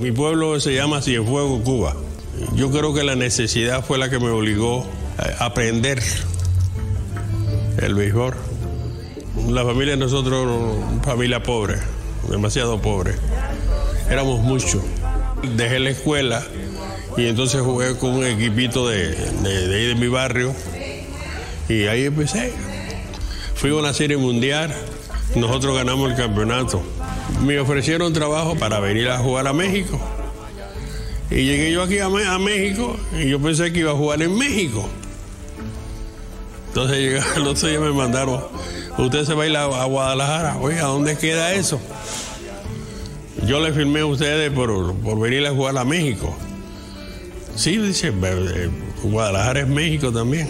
Mi pueblo se llama Cienfuegos, Cuba. Yo creo que la necesidad fue la que me obligó a aprender el béisbol. La familia de nosotros, familia pobre, demasiado pobre. Éramos muchos. Dejé la escuela y entonces jugué con un equipito de, de, de, de mi barrio y ahí empecé. Fui a una serie mundial, nosotros ganamos el campeonato. Me ofrecieron trabajo para venir a jugar a México. Y llegué yo aquí a, México y yo pensé que iba a jugar en México. Entonces llegaron, los días me mandaron, usted se va a ir a, Guadalajara. Oye, ¿a dónde queda eso? Yo le firmé a ustedes por, por venir a jugar a México. Sí, dice, Guadalajara es México también.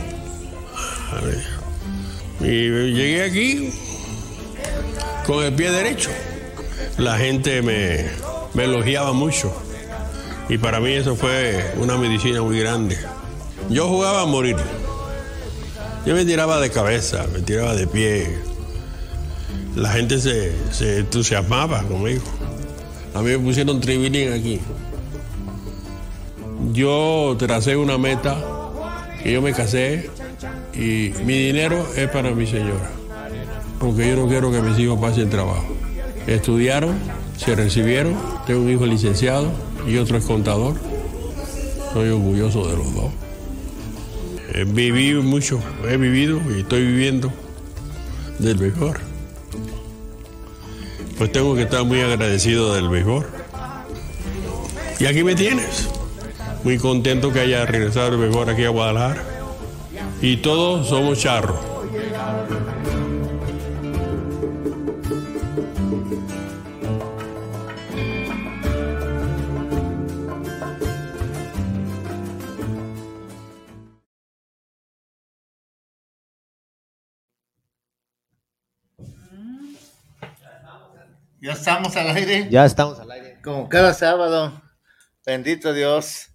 Y llegué aquí con el pie derecho. La gente me, elogiaba mucho. Y para mí eso fue una medicina muy grande. Yo jugaba a morir. Yo me tiraba de cabeza, me tiraba de pie. La gente se, entusiasmaba conmigo. A mí me pusieron tribilín aquí. Yo tracé una meta que yo me casé y mi dinero es para mi señora. Porque yo no quiero que mis hijos pasen trabajo. Estudiaron, se recibieron, tengo un hijo licenciado y otro es contador. Soy orgulloso de los dos. He vivido mucho, he vivido y estoy viviendo del mejor. Pues tengo que estar muy agradecido del mejor. Y aquí me tienes. Muy contento que haya regresado el mejor aquí a Guadalajara. Y todos somos charros. Ya estamos al aire. Ya estamos al aire. Como cada sábado. Bendito Dios.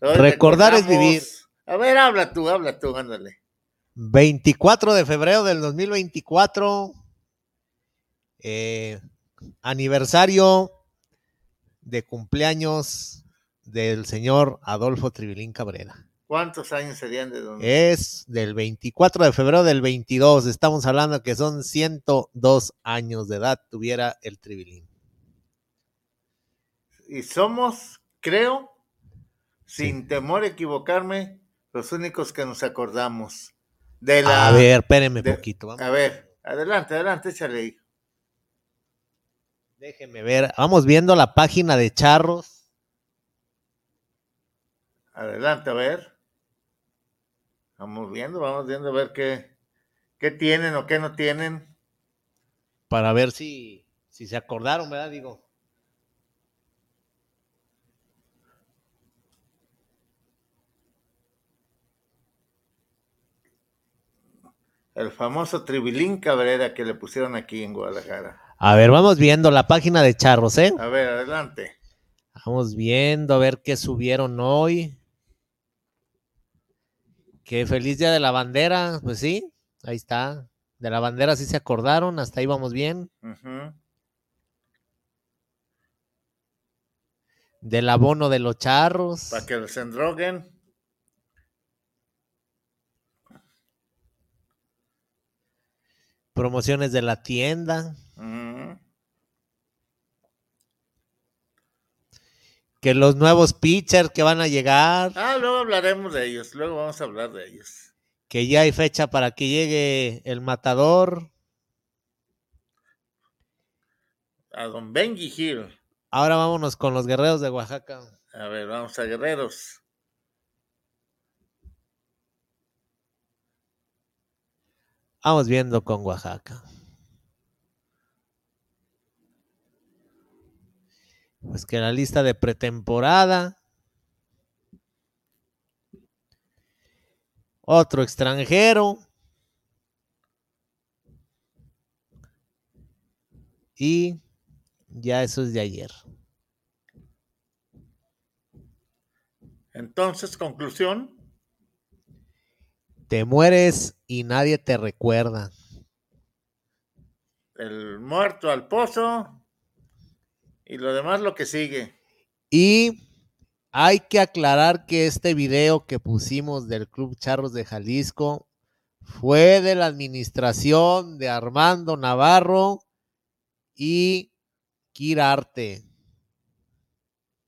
Hoy Recordar es vivir. A ver, habla tú, habla tú, ándale. 24 de febrero del 2024. eh, aniversario de cumpleaños del señor Adolfo Tribilín Cabrera. ¿Cuántos años serían de don? Es del 24 de febrero del 22. Estamos hablando que son 102 años de edad tuviera el Tribilín. Y somos, creo, sin Sí. temor a equivocarme, los únicos que nos acordamos de la. A ver, espérenme de- poquito. vamos. A ver, adelante, adelante, échale ahí. Déjenme ver. Vamos viendo la página de Charros. Adelante, a ver. Vamos viendo, vamos viendo a ver qué, qué tienen o qué no tienen. para ver si, si se acordaron, ¿verdad? Digo. El famoso Tribilín Cabrera que le pusieron aquí en Guadalajara. A ver, vamos viendo la página de Charros, ¿eh? A ver, adelante. Vamos viendo a ver qué subieron hoy. Que feliz día de la bandera, pues sí, ahí está. De la bandera sí se acordaron, hasta ahí vamos bien. Del abono de los charros. Para que los endroguen. Promociones de la tienda. Que los nuevos pitchers que van a llegar. Ah, luego hablaremos de ellos. Luego vamos a hablar de ellos. Que ya hay fecha para que llegue el matador. A don Benji Hill. Ahora vámonos con los guerreros de Oaxaca. A ver, vamos a Guerreros. Vamos viendo con Oaxaca. Pues que la lista de pretemporada. Otro extranjero. Y ya eso es de ayer. Entonces, conclusión. Te mueres y nadie te recuerda. el muerto al pozo y lo demás lo que sigue. Y hay que aclarar que este video que pusimos del Club Charros de Jalisco fue de la administración de Armando Navarro y Kirarte.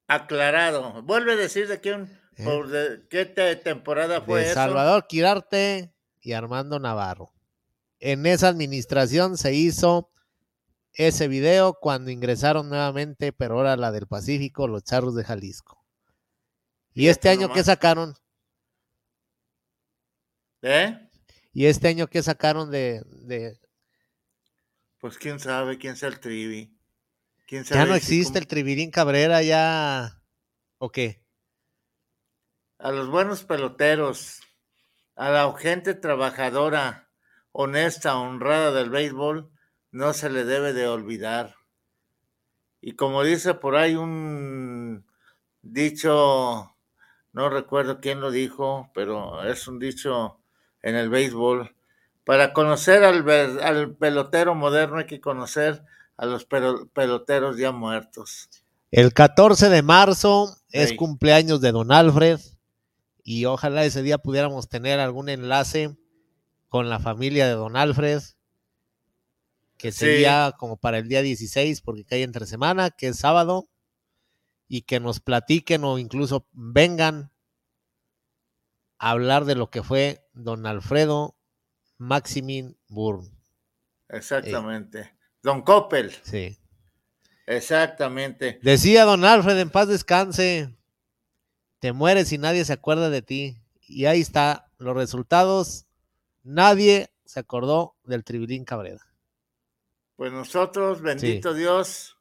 Aclarado. Vuelve a decir de quién, ¿Eh? por de qué te- temporada fue de eso. Salvador Quirarte y Armando Navarro. En esa administración se hizo ese video cuando ingresaron nuevamente, pero ahora la del Pacífico, los charros de Jalisco. ¿Y este año qué nomás. sacaron? ¿Eh? ¿Y este año qué sacaron de... de- Pues quién sabe quién sea el trivi. ¿Quién Ya no si existe el Trivirín Cabrera, ya... ¿O qué? A los buenos peloteros, a la gente trabajadora, honesta, honrada del béisbol, no se le debe de olvidar. Y como dice por ahí un dicho, no recuerdo quién lo dijo, pero es un dicho en el béisbol. Para conocer al, al pelotero moderno hay que conocer a los peloteros ya muertos. El 14 de marzo es cumpleaños de Don Alfred y ojalá ese día pudiéramos tener algún enlace con la familia de Don Alfred, que Sí. sería como para el día 16 porque cae entre semana, que es sábado, y que nos platiquen o incluso vengan a hablar de lo que fue Don Alfredo Maximin Burn. Exactamente. Don Coppel, Sí. exactamente. Decía don Alfred, en paz descanse, te mueres y nadie se acuerda de ti. Y ahí está, los resultados, nadie se acordó del Tribilín Cabrera. Pues nosotros, bendito Dios,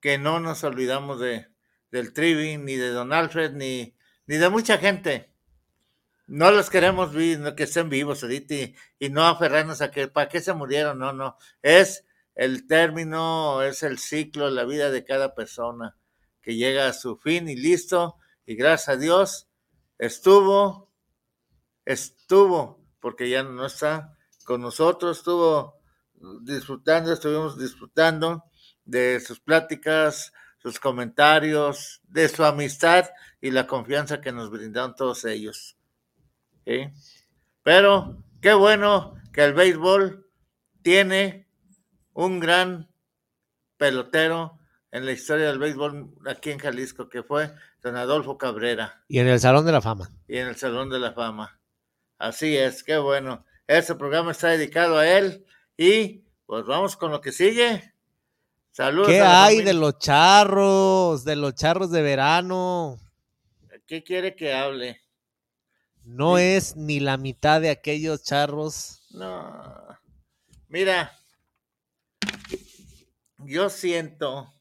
que no nos olvidamos de del Trivi, ni de Don Alfred, ni, ni de mucha gente. No los queremos vi- no que estén vivos ahorita y, y no aferrarnos a que para qué se murieron, no, no. Es el término, es el ciclo la vida de cada persona que llega a su fin y listo. Y gracias a Dios estuvo, estuvo, porque ya no está con nosotros, estuvo disfrutando, estuvimos disfrutando de sus pláticas, sus comentarios, de su amistad y la confianza que nos brindaron todos ellos. Pero qué bueno que el béisbol tiene un gran pelotero en la historia del béisbol aquí en Jalisco, que fue don Adolfo Cabrera Y en el Salón de la Fama. y en el Salón de la Fama. Así es, qué bueno. Este programa está dedicado a él y pues vamos con lo que sigue. Saludos. ¿Qué hay de los charros, de los charros de verano? ¿Qué quiere que hable? No Sí. es ni la mitad de aquellos charros. No. Mira, yo siento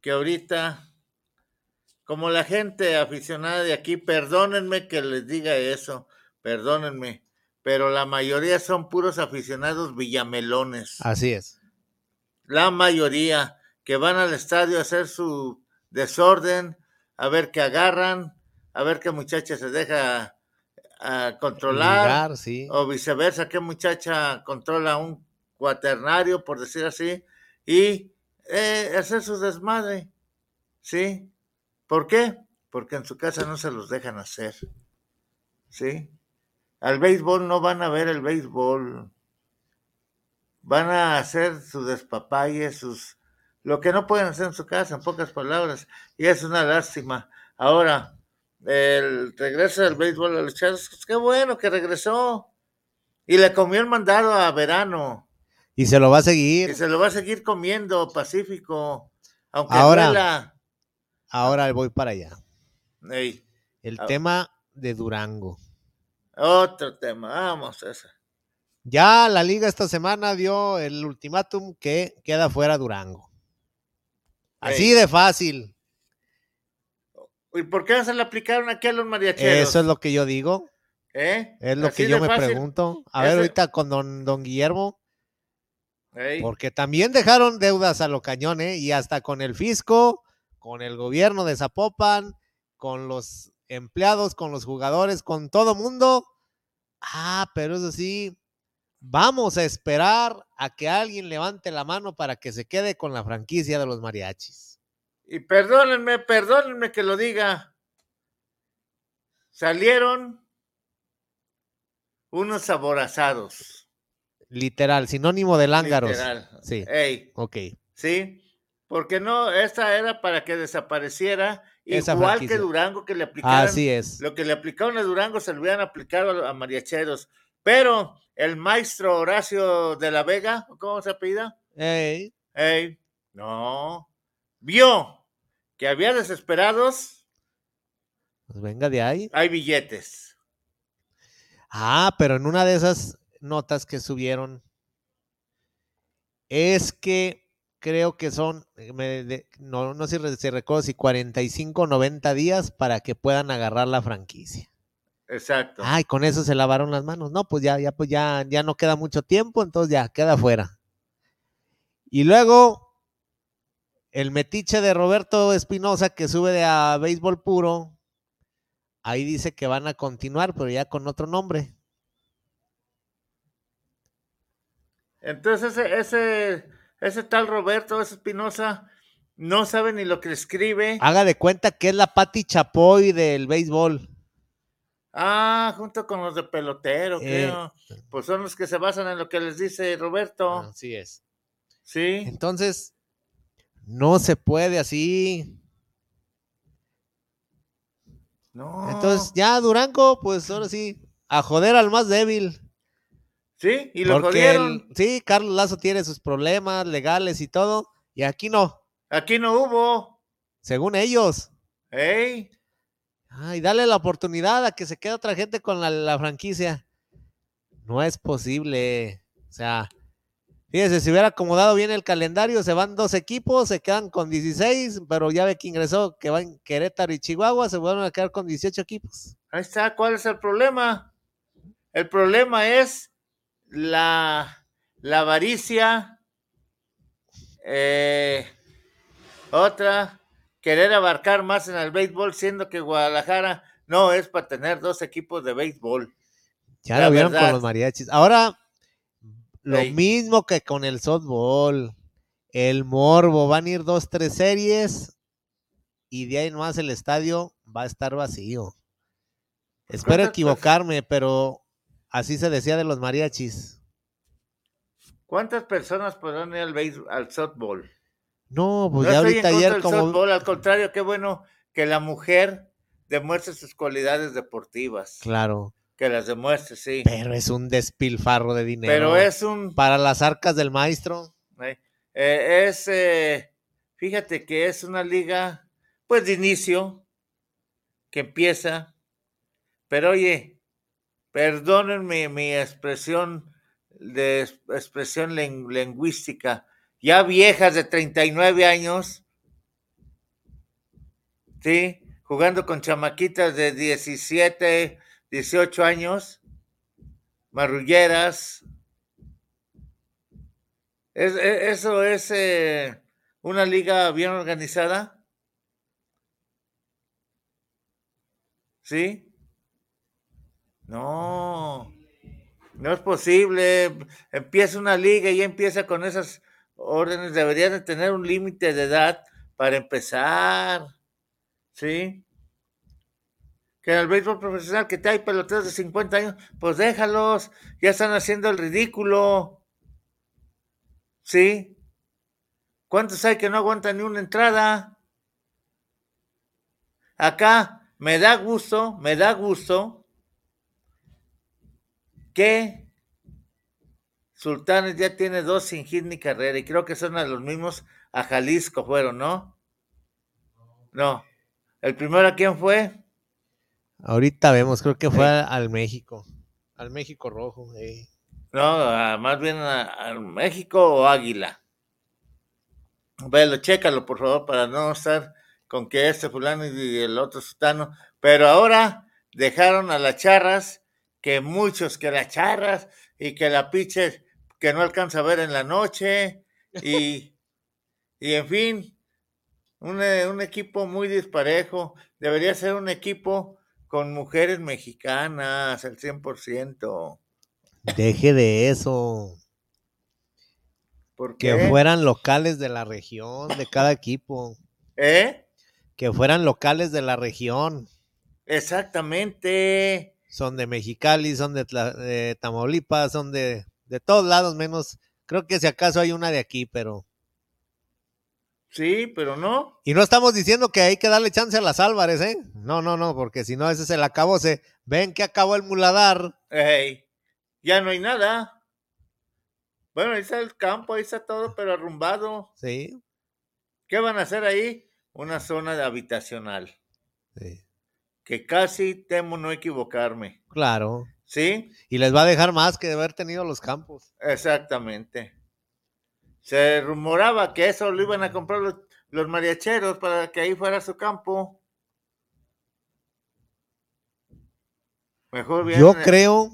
que ahorita, como la gente aficionada de aquí, perdónenme que les diga eso, perdónenme, pero la mayoría son puros aficionados villamelones. Así es. la mayoría que van al estadio a hacer su desorden, a ver qué agarran, a ver qué muchacha se deja ah, controlar, Ligar, sí. o viceversa, qué muchacha controla un cuaternario, por decir así, y eh, hacer su desmadre, ¿sí? ¿Por qué? Porque en su casa no se los dejan hacer, ¿sí? Al béisbol no van a ver el béisbol, van a hacer su despapalle, sus lo que no pueden hacer en su casa, en pocas palabras, y es una lástima. Ahora, el regreso del béisbol a los Charros, pues qué bueno que regresó. Y le comió el mandado a verano. Y se lo va a Y seguir. se lo va a seguir comiendo Pacífico. Aunque Ahora. duela. Ahora voy para allá. Ey, El Ah. tema de Durango. otro tema, vamos a esa. Ya la liga esta semana dio el ultimátum que queda fuera Durango. Así de fácil. ¿Y por qué no se le aplicaron aquí a los mariacheros? Eso es lo que yo digo. ¿Eh? Es lo Así que yo me fácil. pregunto. A ver, ahorita con don, don Guillermo, Ey, porque también dejaron deudas a lo cañón, ¿eh? Y hasta con el fisco, con el gobierno de Zapopan, con los empleados, con los jugadores, con todo mundo. Ah, pero eso sí, vamos a esperar a que alguien levante la mano para que se quede con la franquicia de los mariachis. Y perdónenme, perdónenme que lo diga. Salieron unos aborazados. Literal, sinónimo de lángaros. Literal. Sí. Ey. Ok. Sí. Porque no, esta era para que desapareciera igual que Durango que le aplicaron. Así es. Lo que le aplicaron a Durango se lo hubieran aplicado a, mariacheros. Pero el maestro Horacio de la Vega, ¿cómo se apellida? Ey. Ey. No. Vio que había desesperados. Pues venga de ahí. Hay billetes. Ah, pero en una de esas notas que subieron es que creo que son, eh, no, no sé si recuerdo si 45 o 90 días para que puedan agarrar la franquicia. Exacto. Ay, con eso se lavaron las manos. No, pues ya, ya, pues ya, ya no queda mucho tiempo, entonces ya queda fuera. Y luego, el metiche de Roberto Espinosa que sube de a béisbol puro, ahí dice que van a continuar, pero ya con otro nombre. Entonces, ese, ese, ese tal Roberto, ese Espinosa, no sabe ni lo que escribe. Haga de cuenta que es la Pati Chapoy del béisbol. Ah, junto con los de pelotero, eh, creo. Pues son los que se basan en lo que les dice Roberto. Así es. Sí. Entonces, no se puede así. No. Entonces, ya Durango, pues ahora sí, a joder al más débil. Sí, y lo jodieron. sí, Carlos Lazo tiene sus problemas legales y todo, y aquí no. Aquí no hubo. Según ellos. ¡Ey! Ay, dale la oportunidad a que se quede otra gente con la, franquicia. No es posible. O sea, fíjese, si hubiera acomodado bien el calendario, se van dos equipos, se quedan con 16, pero ya ve que ingresó que van Querétaro y Chihuahua, se vuelven a quedar con 18 equipos. Ahí está, ¿cuál es el problema? El problema es la, la avaricia. Eh, otra, querer abarcar más en el béisbol, siendo que Guadalajara no es para tener dos equipos de béisbol. Ya lo vieron con los mariachis. Ahora, lo mismo que con el softball. El morbo, van a ir dos, tres series y de ahí nomás el estadio va a estar vacío. Espero equivocarme, pero así se decía de los mariachis. ¿Cuántas personas podrán ir al, al softball? No, pues ya ahorita ayer como... al contrario, qué bueno que la mujer demuestre sus cualidades deportivas. Claro. Que las demuestre, sí. Pero es un despilfarro de dinero. Pero es un... Para las arcas del maestro. Eh, es, eh, fíjate que es una liga, pues de inicio, que empieza, pero oye, perdónenme mi expresión de expresión lingüística, ya viejas de 39 años, ¿sí? Jugando con chamaquitas de 17, 18 años, marrulleras. ¿Es, e, ¿Eso es eh, una liga bien organizada? ¿Sí? No, no es posible. Empieza una liga y empieza con esas órdenes deberían de tener un límite de edad para empezar. ¿Sí? Que en el béisbol profesional que te hay peloteros de 50 años, pues déjalos, ya están haciendo el ridículo. ¿Sí? ¿Cuántos hay que no aguantan ni una entrada? Acá me da gusto, me da gusto que Sultanes ya tiene dos sin hit ni carrera y creo que son a los mismos a Jalisco fueron, ¿no? No. ¿El primero a quién fue? Ahorita vemos, creo que fue al México, al México Rojo. No, más bien al México o Águila. Velo, chécalo por favor para no estar con que este fulano y el otro sultano. Pero ahora dejaron a las charras, que muchos que las charras y que la pitcher que no alcanza a ver en la noche y, y en fin, un, eh, un, equipo muy disparejo. Debería ser un equipo con mujeres mexicanas al 100%. Deje de eso. Que fueran locales de la región, de cada equipo. ¿Eh? Que fueran locales de la región. Exactamente. Son de Mexicali, son de, Tamaulipas, son de, de todos lados, menos, creo que si acaso hay una de aquí, pero... Sí, pero no. Y no estamos diciendo que hay que darle chance a las Álvarez, ¿eh? No, no, no, porque si no, ese es el acabó. Se ven que acabó el muladar. Ey, ya no hay nada. Bueno, ahí está el campo, ahí está todo, pero arrumbado. Sí. ¿Qué van a hacer ahí? Una zona de habitacional. Sí. Que casi temo no equivocarme. Claro. ¿Sí? Y les va a dejar más que de haber tenido los campos. Exactamente. Se rumoraba que eso lo iban a comprar los, mariacheros para que ahí fuera su campo. Mejor bien. Yo creo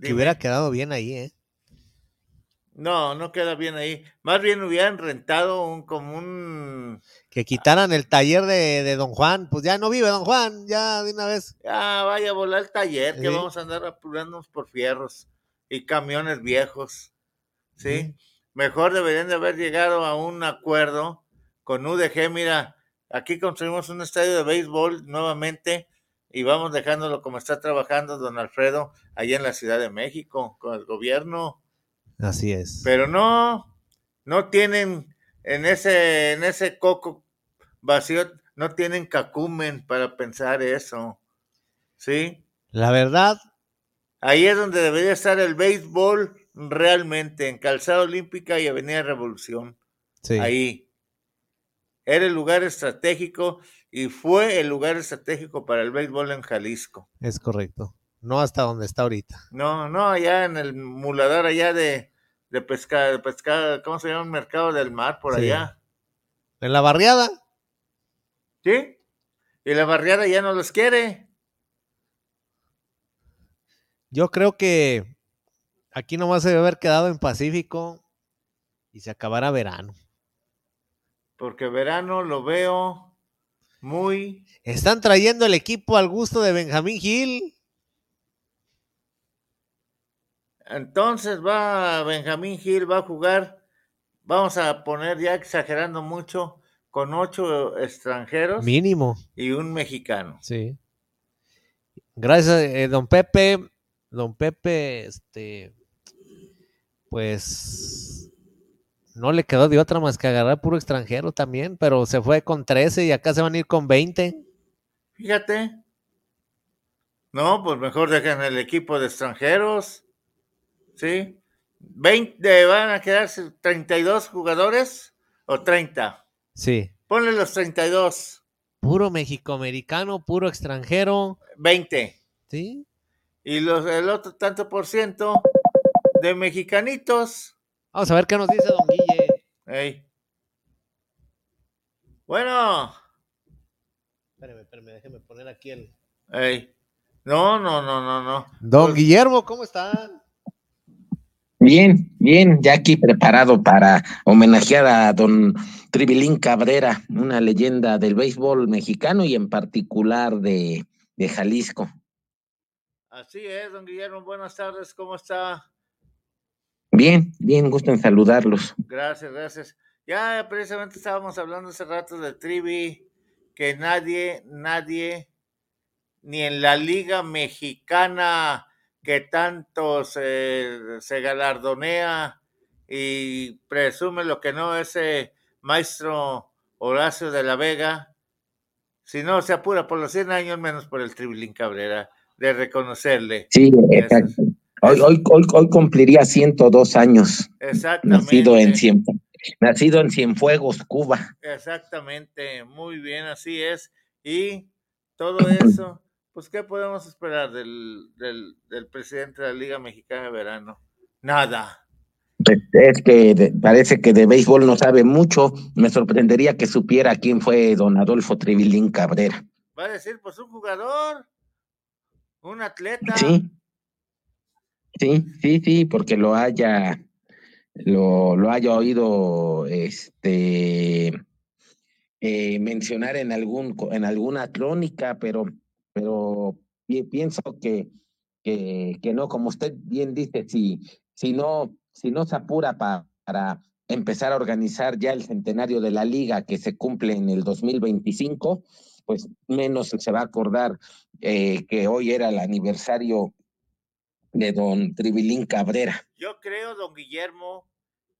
que hubiera quedado bien ahí, ¿eh? No, no queda bien ahí. Más bien hubieran rentado un como un... Que quitaran el taller de, Don Juan. Pues ya no vive Don Juan, ya de una vez. Ya vaya a volar el taller, que vamos a andar apurándonos por fierros y camiones viejos. ¿Sí? Mejor deberían de haber llegado a un acuerdo con UDG. Mira, aquí construimos un estadio de béisbol nuevamente y vamos dejándolo como está trabajando don Alfredo allá en la Ciudad de México con el gobierno. Así es. Pero no, no tienen en ese, en ese coco vacío, no tienen cacumen para pensar eso. ¿Sí? La verdad. Ahí es donde debería estar el béisbol realmente en Calzada Olímpica y Avenida Revolución. Ahí. Era el lugar estratégico y fue el lugar estratégico para el béisbol en Jalisco. Es correcto. No hasta donde está ahorita. No, no, allá en el muladar allá de, de pescado, de pescado, ¿cómo se llama? Mercado del mar por allá. ¿En la barriada? Sí. Y la barriada ya no los quiere. Yo creo que Aquí nomás se debe haber quedado en Pacífico y se acabará verano. Porque verano lo veo muy. Están trayendo el equipo al gusto de Benjamín Gil. Entonces va Benjamín Gil, va a jugar, vamos a poner ya exagerando mucho, con ocho extranjeros. Mínimo. Y un mexicano. Sí. Gracias, eh, don Pepe. Don Pepe, este, pues no le quedó de otra más que agarrar puro extranjero también, pero se fue con 13 y acá se van a ir con 20. Fíjate. No, pues mejor dejen el equipo de extranjeros. ¿Sí? 20, van a quedarse 32 jugadores o 30. Sí. Ponle los 32. Puro mexicoamericano, puro extranjero. 20. Sí. Y los, el otro tanto por ciento de mexicanitos. Vamos a ver qué nos dice don Guille. Ey. Bueno. Espérame, espérame, déjeme poner aquí el. Ey. No, no, no, no, no. Don pues Guillermo, ¿cómo están? Bien, bien, ya aquí preparado para homenajear a don Tribilín Cabrera, una leyenda del béisbol mexicano y en particular de, de Jalisco. Así es, don Guillermo, buenas tardes, ¿cómo está? Bien, bien, gusto en saludarlos. Gracias, gracias. Ya precisamente estábamos hablando hace rato de Trivi, que nadie, nadie, ni en la Liga Mexicana que tanto se, se galardonea y presume lo que no ese maestro Horacio de la Vega, si no se apura por los 100 años, menos por el Tribilín Cabrera, de reconocerle. Sí, exacto. Hoy, hoy, hoy, cumpliría 102 años. Exactamente. Nacido en, Cien, nacido en Cienfuegos, Cuba. Exactamente, muy bien, así es. Y todo eso, pues, ¿qué podemos esperar del, del, presidente de la Liga Mexicana de Verano? Nada. Pues, es que parece que de béisbol no sabe mucho. Me sorprendería que supiera quién fue don Adolfo Trivilín Cabrera. Va a decir, pues un jugador, un atleta. Sí. Sí, sí, sí, porque lo haya, lo, lo haya oído este eh, mencionar en algún, en alguna crónica, pero, pero pienso que, no, como usted bien dice, si, no, si no se apura para, empezar a organizar ya el centenario de la liga que se cumple en el 2025, pues menos se va a acordar eh, que hoy era el aniversario de don Tribilín Cabrera. Yo creo, don Guillermo,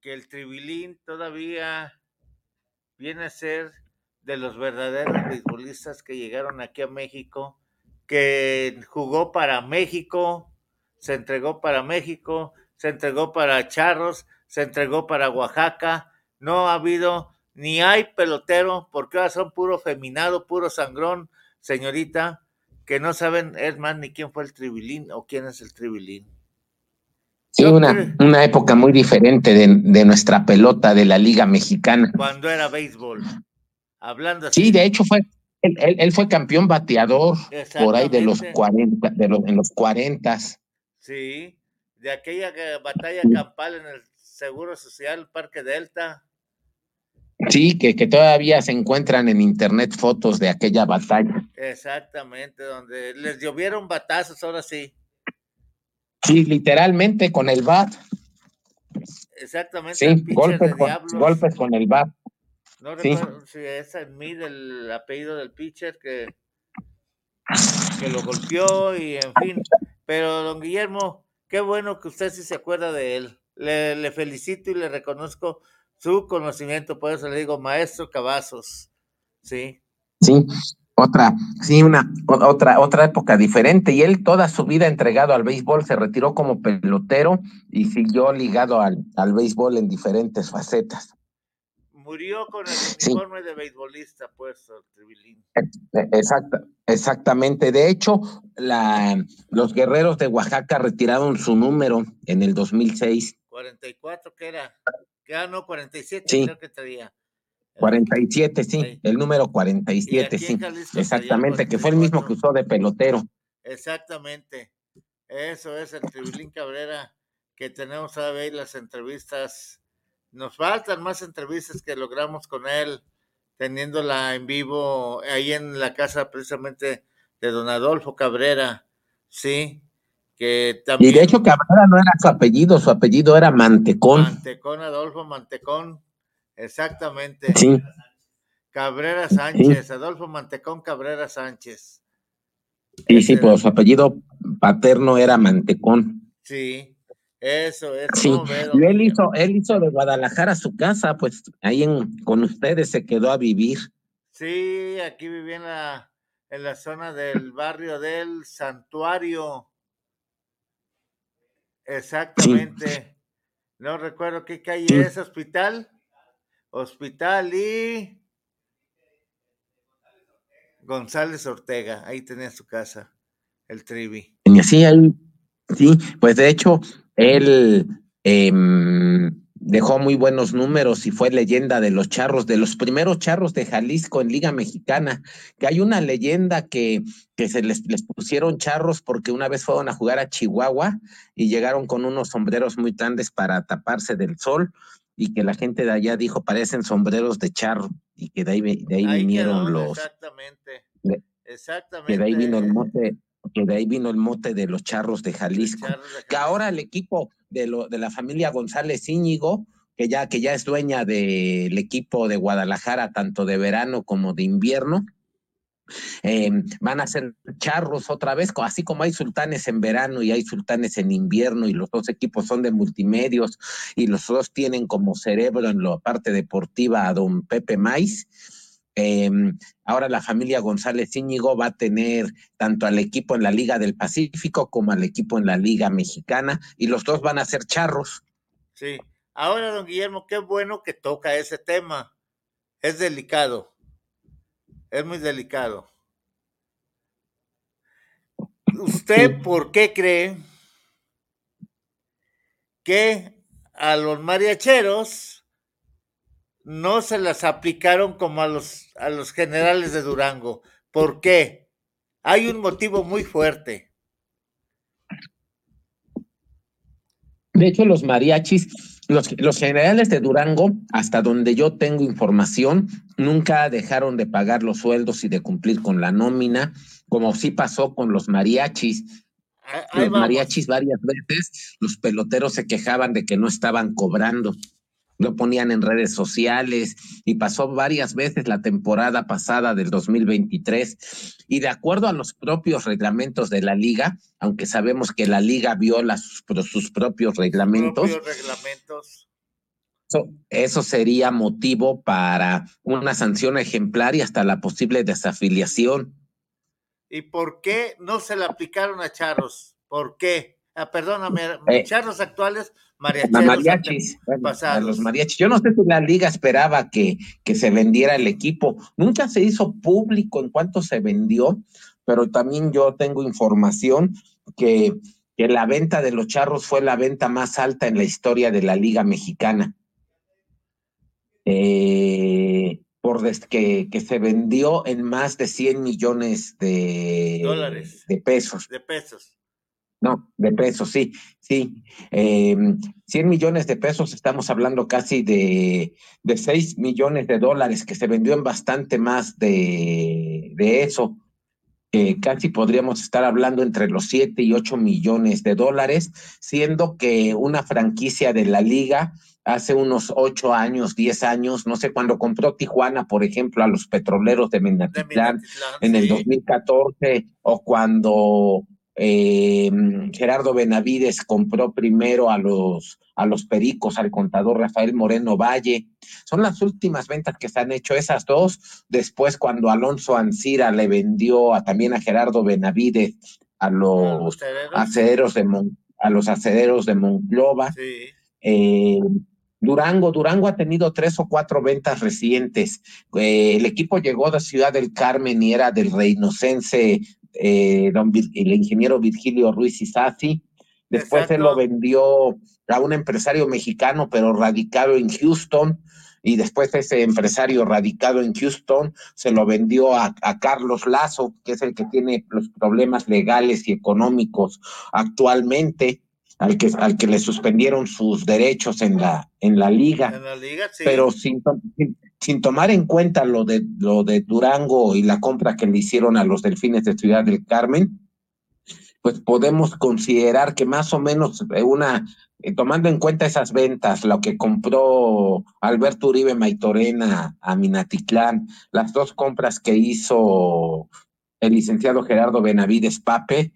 que el Tribilín todavía viene a ser de los verdaderos beisbolistas que llegaron aquí a México, que jugó para México, se entregó para México, se entregó para Charros, se entregó para Oaxaca. No ha habido ni hay pelotero, porque ahora son puro feminado, puro sangrón, señorita, que no saben, es más, ni quién fue el tribilín o quién es el tribilín. Sí, una, una época muy diferente de, nuestra pelota de la Liga Mexicana. Cuando era béisbol. Hablando así. Sí, de hecho fue, él, fue campeón bateador por ahí de los 40, de los, en los 40. Sí, de aquella batalla campal en el Seguro Social Parque Delta. Sí, que, que todavía se encuentran en internet fotos de aquella batalla. Exactamente, donde les llovieron batazos, ahora sí. Sí, literalmente con el bat. Exactamente. Sí, golpes con, golpes con el bat. No recuerdo si es en mí del apellido del pitcher que, que lo golpeó y en fin. Pero don Guillermo, qué bueno que usted sí se acuerda de él. Le, le felicito y le reconozco su conocimiento, por eso le digo maestro Cavazos, ¿sí? Sí, otra, sí, una, otra, otra época diferente. Y él toda su vida entregado al béisbol, se retiró como pelotero y siguió ligado al, al béisbol en diferentes facetas. Murió con el uniforme de beisbolista puesto, Tribilín. Exacto, exactamente. De hecho, la, los guerreros de Oaxaca retiraron su número en el 2006. 44, ¿qué era? Ah, no, 47 sí. creo que traía. 47, sí, el número 47, sí, exactamente, que fue el mismo que usó de pelotero. Exactamente, eso es el Tribilín Cabrera, que tenemos a ver las entrevistas. Nos faltan más entrevistas que logramos con él, teniéndola en vivo ahí en la casa precisamente de don Adolfo Cabrera, sí, y de hecho Cabrera no era su apellido, su apellido era Mantecón. Mantecón, Adolfo Mantecón, exactamente. Sí. Cabrera Sánchez, Adolfo Mantecón Cabrera Sánchez. Sí, sí, pues su apellido paterno era Mantecón. Sí, eso, eso. Sí. y él hizo, él hizo de Guadalajara su casa, pues ahí en, con ustedes se quedó a vivir. Sí, aquí vivía en la, en la zona del barrio del Santuario. Exactamente. No recuerdo qué calle es, hospital. Hospital y González Ortega, ahí tenía su casa, el Trivi. Sí, ahí, sí, pues de hecho, él eh, dejó muy buenos números y fue leyenda de los charros, de los primeros charros de Jalisco en Liga Mexicana, que hay una leyenda que, que se les, les pusieron charros porque una vez fueron a jugar a Chihuahua y llegaron con unos sombreros muy grandes para taparse del sol y que la gente de allá dijo parecen sombreros de charro y que de ahí, de ahí, vinieron los... Exactamente. exactamente. Que de ahí vino el mote que de ahí vino el mote de los charros de Jalisco. Que ahora el equipo de, lo, de la familia González Íñigo, que ya, que ya es dueña del equipo de Guadalajara, tanto de verano como de invierno, em, van a ser charros otra vez, así como hay sultanes en verano y hay sultanes en invierno y los dos equipos son de multimedios y los dos tienen como cerebro en la parte deportiva a don Pepe Maiz Em, ahora la familia González Íñigo va a tener tanto al equipo en la Liga del Pacífico como al equipo en la Liga Mexicana y los dos van a ser charros. Sí. Ahora, don Guillermo, qué bueno que toca ese tema. Es delicado. Es muy delicado. ¿Usted por qué cree que a los mariacheros no se las aplicaron como a los, a los generales de Durango. ¿Por qué? Hay un motivo muy fuerte. De hecho, los mariachis, los, los, generales de Durango, hasta donde yo tengo información, nunca dejaron de pagar los sueldos y de cumplir con la nómina, como sí pasó con los mariachis. los mariachis varias veces, los peloteros se quejaban de que no estaban cobrando. Lo ponían en redes sociales y pasó varias veces la temporada pasada del 2023 y de acuerdo a los propios reglamentos de la liga, aunque sabemos que la liga viola sus, sus propios reglamentos, reglamentos. Eso, eso, sería motivo para una sanción ejemplar y hasta la posible desafiliación. ¿Y por qué no se le aplicaron a Charros? ¿Por qué? Ah, perdóname, eh, charros actuales, mariachis. los mariachis. Yo no sé si la liga esperaba que, que se vendiera el equipo. Nunca se hizo público en cuánto se vendió, pero también yo tengo información que, que la venta de los charros fue la venta más alta en la historia de la liga mexicana. Eh, por que, que se vendió en más de 100 millones de dólares de pesos. De pesos. No, de pesos, sí, sí. Eh, 100 millones de pesos, estamos hablando casi de, de 6 millones de dólares, que se vendió en bastante más de, de eso. casi podríamos estar hablando entre los 7 y 8 millones de dólares, siendo que una franquicia de la liga hace unos 8 años, 10 años, no sé, cuando compró Tijuana, por ejemplo, a los petroleros de Menatitlán en el 2014, o cuando eh, Gerardo Benavides compró primero a los, a los Pericos, al contador Rafael Moreno Valle. Son las últimas ventas que se han hecho esas dos. Después, cuando Alonso Ancira le vendió a, también a Gerardo Benavides a los acederos de a los acederos de Monclova. Eh, Durango, Durango ha tenido tres o cuatro ventas recientes. Eh, el equipo llegó de Ciudad del Carmen y era del Reinocense eh, don, el ingeniero Virgilio Ruiz Isasi. Después se lo vendió a un empresario mexicano, pero radicado en Houston. Y después ese empresario radicado en Houston se lo vendió a, a Carlos Lazo, que es el que tiene los problemas legales y económicos actualmente al que, al que le suspendieron sus derechos en la, en la liga. En la liga sí. Pero sin, sin tomar en cuenta lo de, lo de Durango y la compra que le hicieron a los delfines de Ciudad del Carmen, pues podemos considerar que más o menos una, eh, tomando en cuenta esas ventas, lo que compró Alberto Uribe Maitorena a Minatitlán, las dos compras que hizo el licenciado Gerardo Benavides Pape,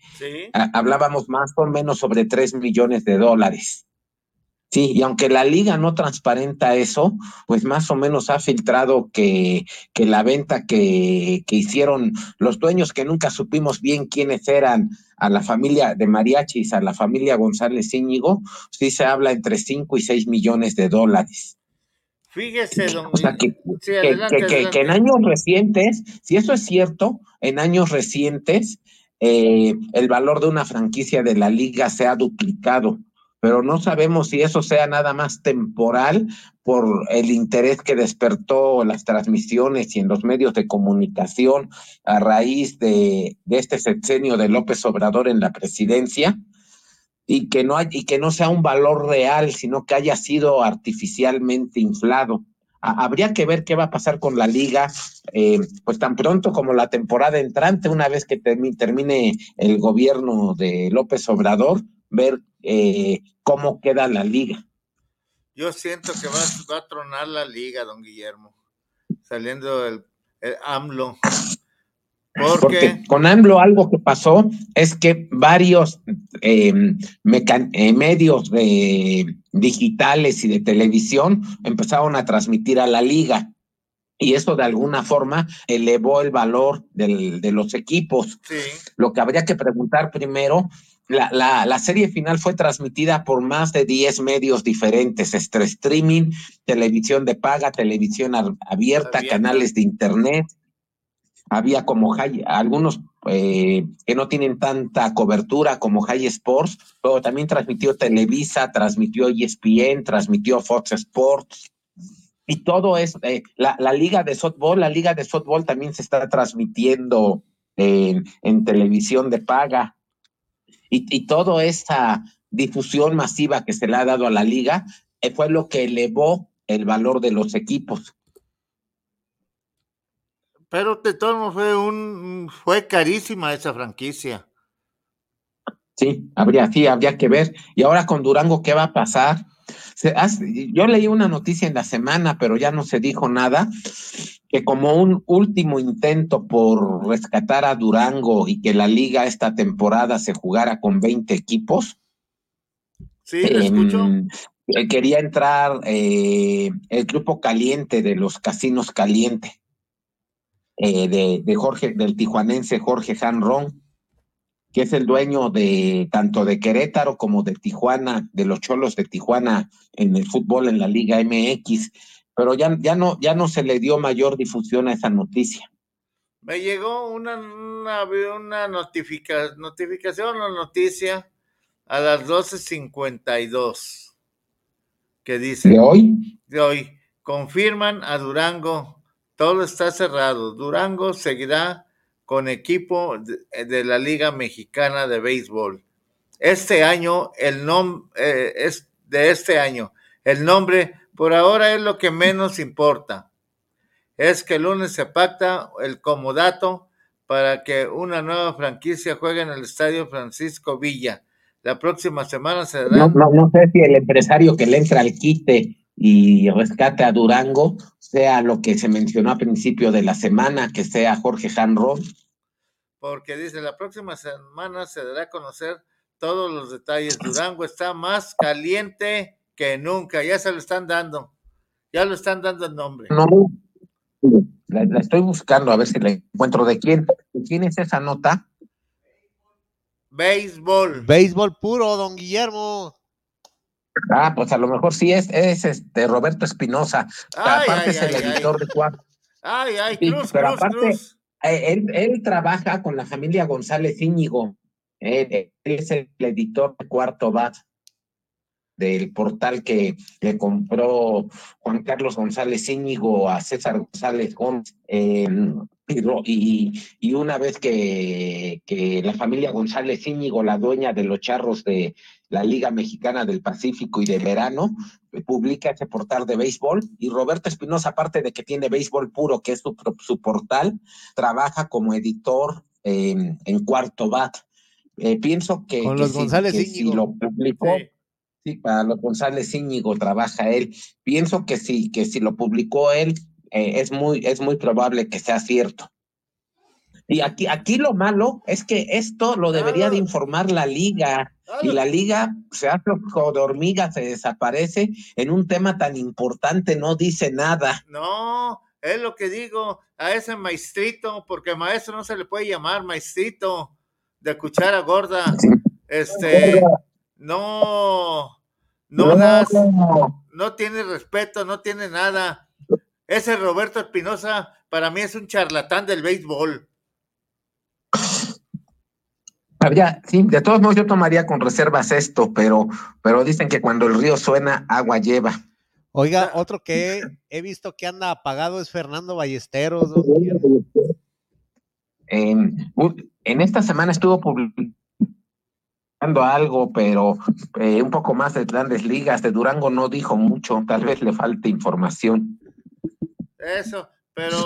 hablábamos más o menos sobre tres millones de dólares. Sí, y aunque la liga no transparenta eso, pues más o menos ha filtrado que, que la venta que, que hicieron los dueños, que nunca supimos bien quiénes eran, a la familia de mariachis, a la familia González Íñigo, sí se habla entre 5 y 6 millones de dólares. Fíjese, don O sea, que, que, en años recientes, si eso es cierto, en años recientes, eh, el valor de una franquicia de la liga se ha duplicado pero no sabemos si eso sea nada más temporal por el interés que despertó las transmisiones y en los medios de comunicación a raíz de, este sexenio de López Obrador en la presidencia y que no hay, y que no sea un valor real, sino que haya sido artificialmente inflado. habría que ver qué va a pasar con la liga, eh, pues tan pronto como la temporada entrante, una vez que termine el gobierno de López Obrador, ver eh, cómo queda la liga. Yo siento que va, a tronar la liga, don Guillermo, saliendo el, AMLO. Porque... con AMLO algo que pasó es que varios em, eh, medios de, digitales y de televisión empezaron a transmitir a la liga. Y eso de alguna forma elevó el valor de los equipos. Lo que habría que preguntar primero la, la, la, serie final fue transmitida por más de 10 medios diferentes, entre streaming, televisión de paga, televisión abierta, canales de internet. Había como algunos eh, que no tienen tanta cobertura como High Sports, pero también transmitió Televisa, transmitió ESPN, transmitió Fox Sports. Y todo es, eh, la, la, liga de softball, la liga de softball también se está transmitiendo en, en televisión de paga y, y toda esa difusión masiva que se le ha dado a la liga eh, fue lo que elevó el valor de los equipos. Pero de todos fue un fue carísima esa franquicia. Sí, habría, sí, habría que ver. Y ahora con Durango, ¿qué va a pasar? yo leí una noticia en la semana, pero ya no se dijo nada, que como un último intento por rescatar a Durango y que la liga esta temporada se jugara con 20 equipos. Sí, escucho. Em, eh, quería entrar eh, el grupo caliente de los casinos caliente, eh, de, de, Jorge, del tijuanense Jorge Hanron que es el dueño de tanto de Querétaro como de Tijuana, de los Cholos de Tijuana en el fútbol en la Liga MX, pero ya, ya, no, ya no se le dio mayor difusión a esa noticia. Me llegó una, una, una notificación o noticia a las 12.52 que dice... ¿De hoy? De hoy. Confirman a Durango, todo está cerrado. Durango seguirá con equipo de, la Liga Mexicana de Béisbol. Este año, el nombre eh, es de este año. El nombre, por ahora, es lo que menos importa. Es que el lunes se pacta el comodato para que una nueva franquicia juegue en el Estadio Francisco Villa. La próxima semana se dará. No, no, sé si el empresario que le entra al quite y rescate a Durango sea lo que se mencionó a principio de la semana, que sea Jorge Hanro. Porque dice, la próxima semana se dará a conocer todos los detalles. Durango está más caliente que nunca, ya se lo están dando, ya lo están dando el nombre. No, la, estoy buscando a ver si la encuentro. ¿De quién? ¿De quién es esa nota? Béisbol. Béisbol puro, don Guillermo. Ah, pues a lo mejor sí es, es este Roberto Espinosa. Aparte es el editor de Juan. Ay, ay, Cruz, pero aparte, eh, Él, él, trabaja con la familia González Íñigo. él es el editor de Cuarto Bat del portal que le compró Juan Carlos González Íñigo a César González Gómez. Y, y, una vez que, que la familia González Íñigo, la dueña de los charros de la Liga Mexicana del Pacífico y de Verano, publica ese portal de béisbol. Y Roberto Espinosa, aparte de que tiene béisbol puro, que es su, su portal, trabaja como editor en Cuarto Bat. Eh, pienso que, Con los González si lo publicó, Sí, para los González Íñigo trabaja él. Pienso que sí, que si lo publicó él, eh, es, muy, es muy probable que sea cierto. Y aquí, aquí lo malo es que esto lo debería de informar la liga. Y la liga se hace de hormiga, se desaparece en un tema tan importante, no dice nada. No, es lo que digo a ese maestrito, porque maestro no se le puede llamar maestrito de cuchara gorda. Este, no, no das, no tiene respeto, no tiene nada. Ese Roberto Espinosa para mí es un charlatán del béisbol. Habría, sí, de todos modos yo tomaría con reservas esto, pero, pero dicen que cuando el río suena, agua lleva. Oiga, otro que he visto que anda apagado es Fernando Ballesteros. En, en esta semana estuvo publicando algo, pero eh, un poco más de grandes ligas. De Durango no dijo mucho, tal vez le falte información. Eso, pero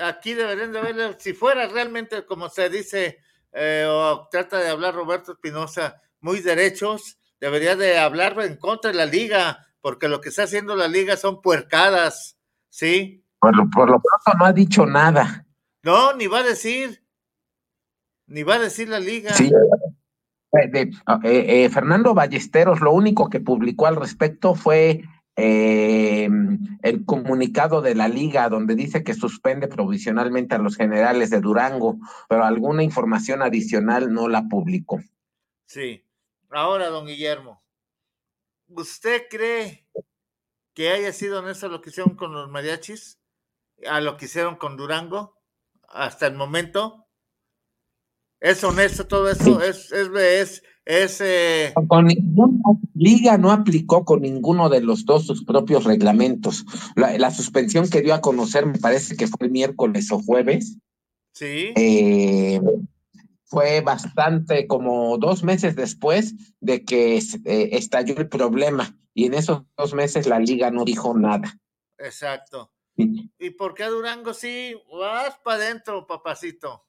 aquí deberían de ver, si fuera realmente como se dice, eh, o trata de hablar Roberto Espinosa, muy derechos, debería de hablar en contra de la liga, porque lo que está haciendo la liga son puercadas, ¿sí? Por lo, por lo pronto no ha dicho nada. No, ni va a decir, ni va a decir la liga. Sí, eh, eh, Fernando Ballesteros lo único que publicó al respecto fue eh, el comunicado de la liga donde dice que suspende provisionalmente a los generales de Durango, pero alguna información adicional no la publicó. Sí. Ahora, don Guillermo, ¿usted cree que haya sido honesto lo que hicieron con los mariachis? A lo que hicieron con Durango hasta el momento. ¿Es honesto todo eso? ¿Es, es, es, Con ninguna liga no aplicó con ninguno de los dos sus propios reglamentos. La, suspensión que dio a conocer, me parece que fue el miércoles o jueves. Sí. Eh, fue bastante como dos meses después de que eh, estalló el problema. Y en esos dos meses la liga no dijo nada. Exacto. ¿Y por qué Durango sí? Vas para adentro, papacito.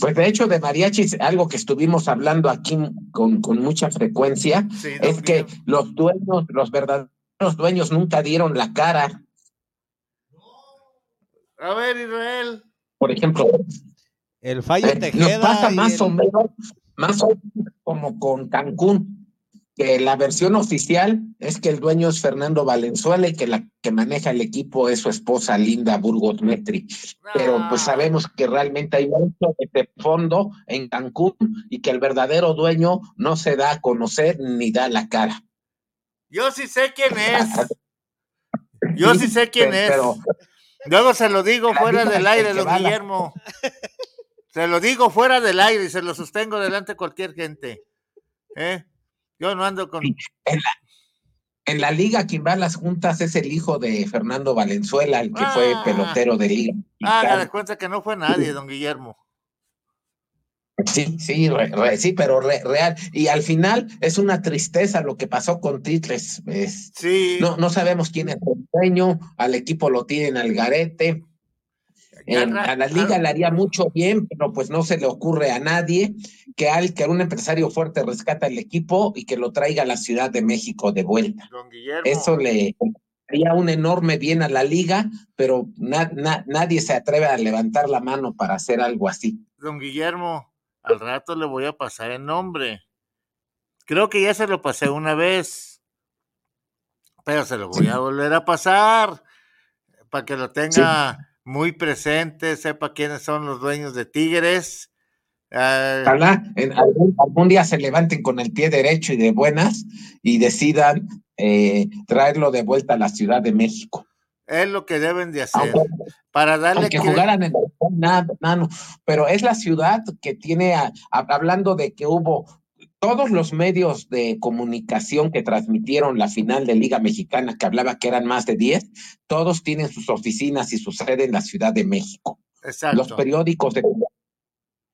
Pues de hecho, de mariachis, algo que estuvimos hablando aquí con, con mucha frecuencia, es que los dueños, los verdaderos dueños nunca dieron la cara. A ver, Israel. Por ejemplo, el fallo eh, Tejeda. Nos pasa más o menos, más o menos como con Cancún que la versión oficial es que el dueño es Fernando Valenzuela y que la que maneja el equipo es su esposa Linda Burgos Metri. Pero pues ah. sabemos que realmente hay mucho de fondo en Cancún y que el verdadero dueño no se da a conocer ni da la cara. Yo sí sé quién es. Yo sí sé quién es. Luego se lo digo fuera del aire, don Guillermo. Se lo digo fuera del aire y se lo sostengo delante de cualquier gente. ¿Eh? Yo no ando con. En la, liga, quien va a las juntas es el hijo de Fernando Valenzuela, el que fue ah. pelotero de liga. Ah, me cuenta que no fue nadie, don Guillermo. Sí, sí, sí, pero real. Y al final es una tristeza lo que pasó con Titles. sí. No, no sabemos quién es el dueño, al equipo lo tienen al garete a la liga le haría mucho bien, pero pues no se le ocurre a nadie que, al, que un empresario fuerte rescata el equipo y que lo traiga a la Ciudad de México de vuelta. Eso le haría un enorme bien a la liga, pero nadie se atreve a levantar la mano para hacer algo así. Don Guillermo, al rato le voy a pasar el nombre. Creo que ya se lo pasé una vez, pero se lo voy a volver a pasar para que lo tenga muy presente, sepa quiénes son los dueños de Tigres. Ah, Ojalá en algún, día se levanten con el pie derecho y de buenas y decidan eh, traerlo de vuelta a la Ciudad de México. Es lo que deben de hacer. para darle que jugaran en nada, nada, pero es la ciudad que tiene, hablando de que hubo todos los medios de comunicación que transmitieron la final de Liga Mexicana, que hablaba que eran más de 10, todos tienen sus oficinas y su sede en la Ciudad de México. Exacto. Los periódicos de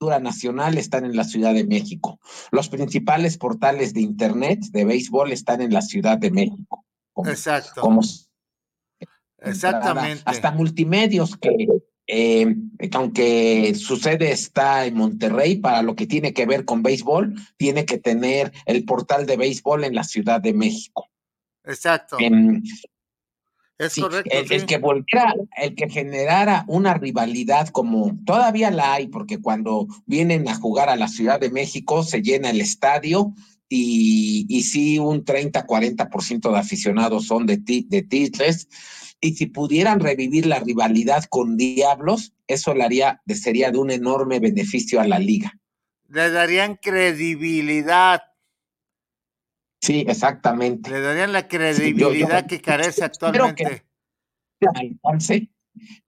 cultura nacional están en la Ciudad de México. Los principales portales de Internet de béisbol están en la Ciudad de México. Exacto. Como Exactamente. Hasta multimedios que eh, aunque su sede está en Monterrey, para lo que tiene que ver con béisbol, tiene que tener el portal de béisbol en la Ciudad de México. Exacto. Es correcto. El, que volviera, el que generara una rivalidad como todavía la hay, porque cuando vienen a jugar a la Ciudad de México se llena el estadio y, y sí, un 30-40% de aficionados son de, de Tigres y si pudieran revivir la rivalidad con Diablos, eso le haría, sería de un enorme beneficio a la liga. Le darían credibilidad. Sí, exactamente. Le darían la credibilidad que carece actualmente. Que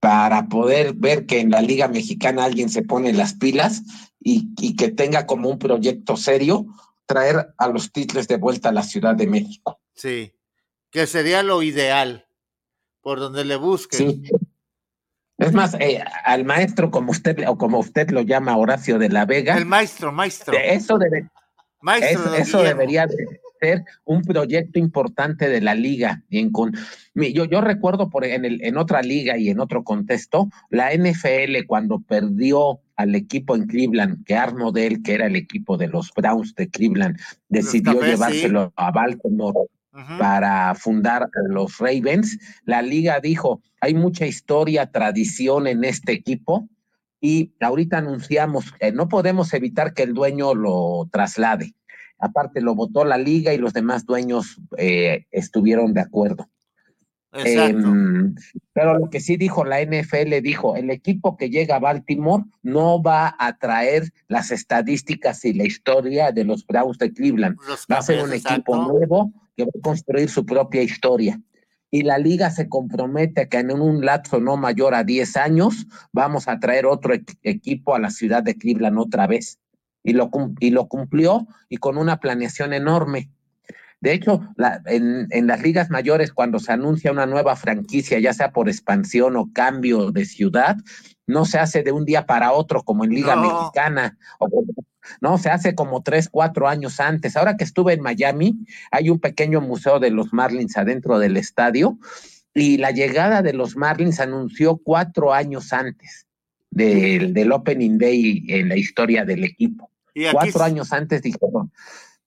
para poder ver que en la Liga Mexicana alguien se pone las pilas y, y que tenga como un proyecto serio traer a los títulos de vuelta a la Ciudad de México. Sí, que sería lo ideal por donde le busque. Sí. Es más, eh, al maestro, como usted, o como usted lo llama, Horacio de la Vega. El maestro, maestro. Eso, debe, eso debería ser un proyecto importante de la liga. yo, yo recuerdo por, en, el, en otra liga y en otro contexto, la NFL cuando perdió al equipo en Cleveland, que Arnold, que era el equipo de los Browns de Cleveland, decidió llevárselo a Baltimore para fundar los Ravens, la liga dijo, hay mucha historia, tradición en este equipo y ahorita anunciamos que no podemos evitar que el dueño lo traslade. Aparte lo votó la liga y los demás dueños eh, estuvieron de acuerdo. Em, pero lo que sí dijo la NFL, dijo, el equipo que llega a Baltimore no va a traer las estadísticas y la historia de los Browns de Cleveland. va a ser un equipo nuevo que va a construir su propia historia. Y la liga se compromete que en un lapso no mayor a 10 años vamos a traer otro equipo a la ciudad de Cleveland otra vez. Y lo, y lo cumplió y con una planeación enorme. De hecho, en, en, las ligas mayores, cuando se anuncia una nueva franquicia, ya sea por expansión o cambio de ciudad, no se hace de un día para otro como en Liga Mexicana o ¿no? Se hace como tres, cuatro años antes. Ahora que estuve en Miami, hay un pequeño museo de los Marlins adentro del estadio y la llegada de los Marlins anunció cuatro años antes. del, del Opening Day en la historia del equipo. Cuatro años antes dijeron,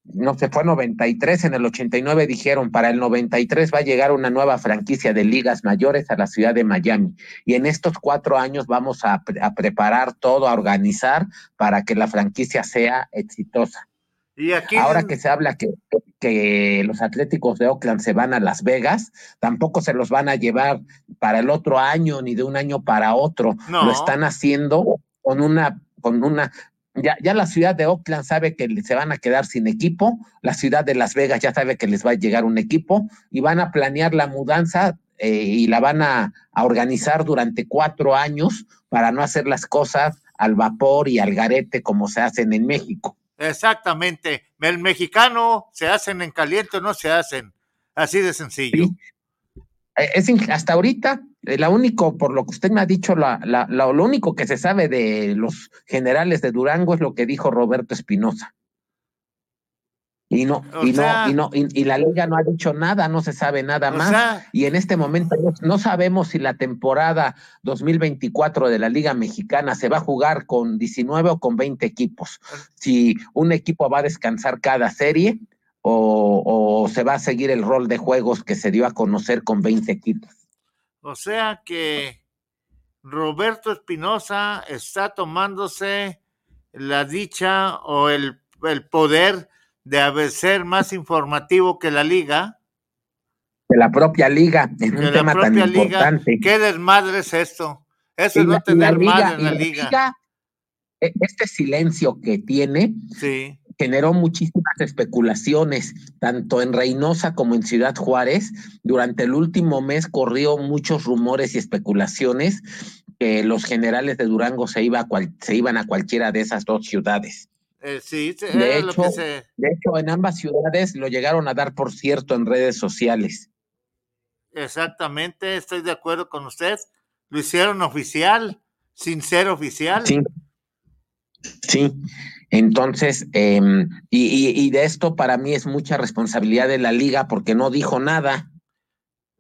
no se fue 93, en el 89 dijeron, para el 93 va a llegar una nueva franquicia de ligas mayores a la ciudad de Miami. Y en estos cuatro años vamos a, a preparar todo, a organizar para que la franquicia sea exitosa. Y aquí... Ahora que se habla que, que los Atléticos de Oakland se van a Las Vegas, tampoco se los van a llevar para el otro año ni de un año para otro. Lo están haciendo con una, con una ya, ya, la ciudad de Oakland sabe que se van a quedar sin equipo, la ciudad de Las Vegas ya sabe que les va a llegar un equipo y van a planear la mudanza eh, y la van a, a, organizar durante cuatro años para no hacer las cosas al vapor y al garete como se hacen en México. Exactamente. El mexicano se hacen en caliente o no se hacen. Así de sencillo. Eh, es, hasta ahorita, la único, por lo que usted me ha dicho, la, la, lo único que se sabe de los generales de Durango es lo que dijo Roberto Espinosa. Y no, y no, y no, y, la liga no ha dicho nada, no se sabe nada más. y en este momento no, sabemos si la temporada 2024 de la Liga Mexicana se va a jugar con 19 o con 20 equipos. Si un equipo va a descansar cada serie o, o se va a seguir el rol de juegos que se dio a conocer con 20 equipos. O sea que Roberto Espinosa está tomándose la dicha o el, el poder de ser más informativo que la liga. De la propia liga, en un tema tan importante. ¿Qué desmadre es esto? Eso es no tener madre en la, liga. E, este silencio que tiene generó muchísimas especulaciones, tanto en Reynosa como en Ciudad Juárez. Durante el último mes corrió muchos rumores y especulaciones que los generales de Durango se, iba se iban a cualquiera de esas dos ciudades. Eh, sí, de, hecho, de hecho, en ambas ciudades lo llegaron a dar, por cierto, en redes sociales. Exactamente, estoy de acuerdo con usted. Lo hicieron oficial, sin ser oficial. Sí. Sí, entonces, em, y, de esto para mí es mucha responsabilidad de la liga porque no dijo nada.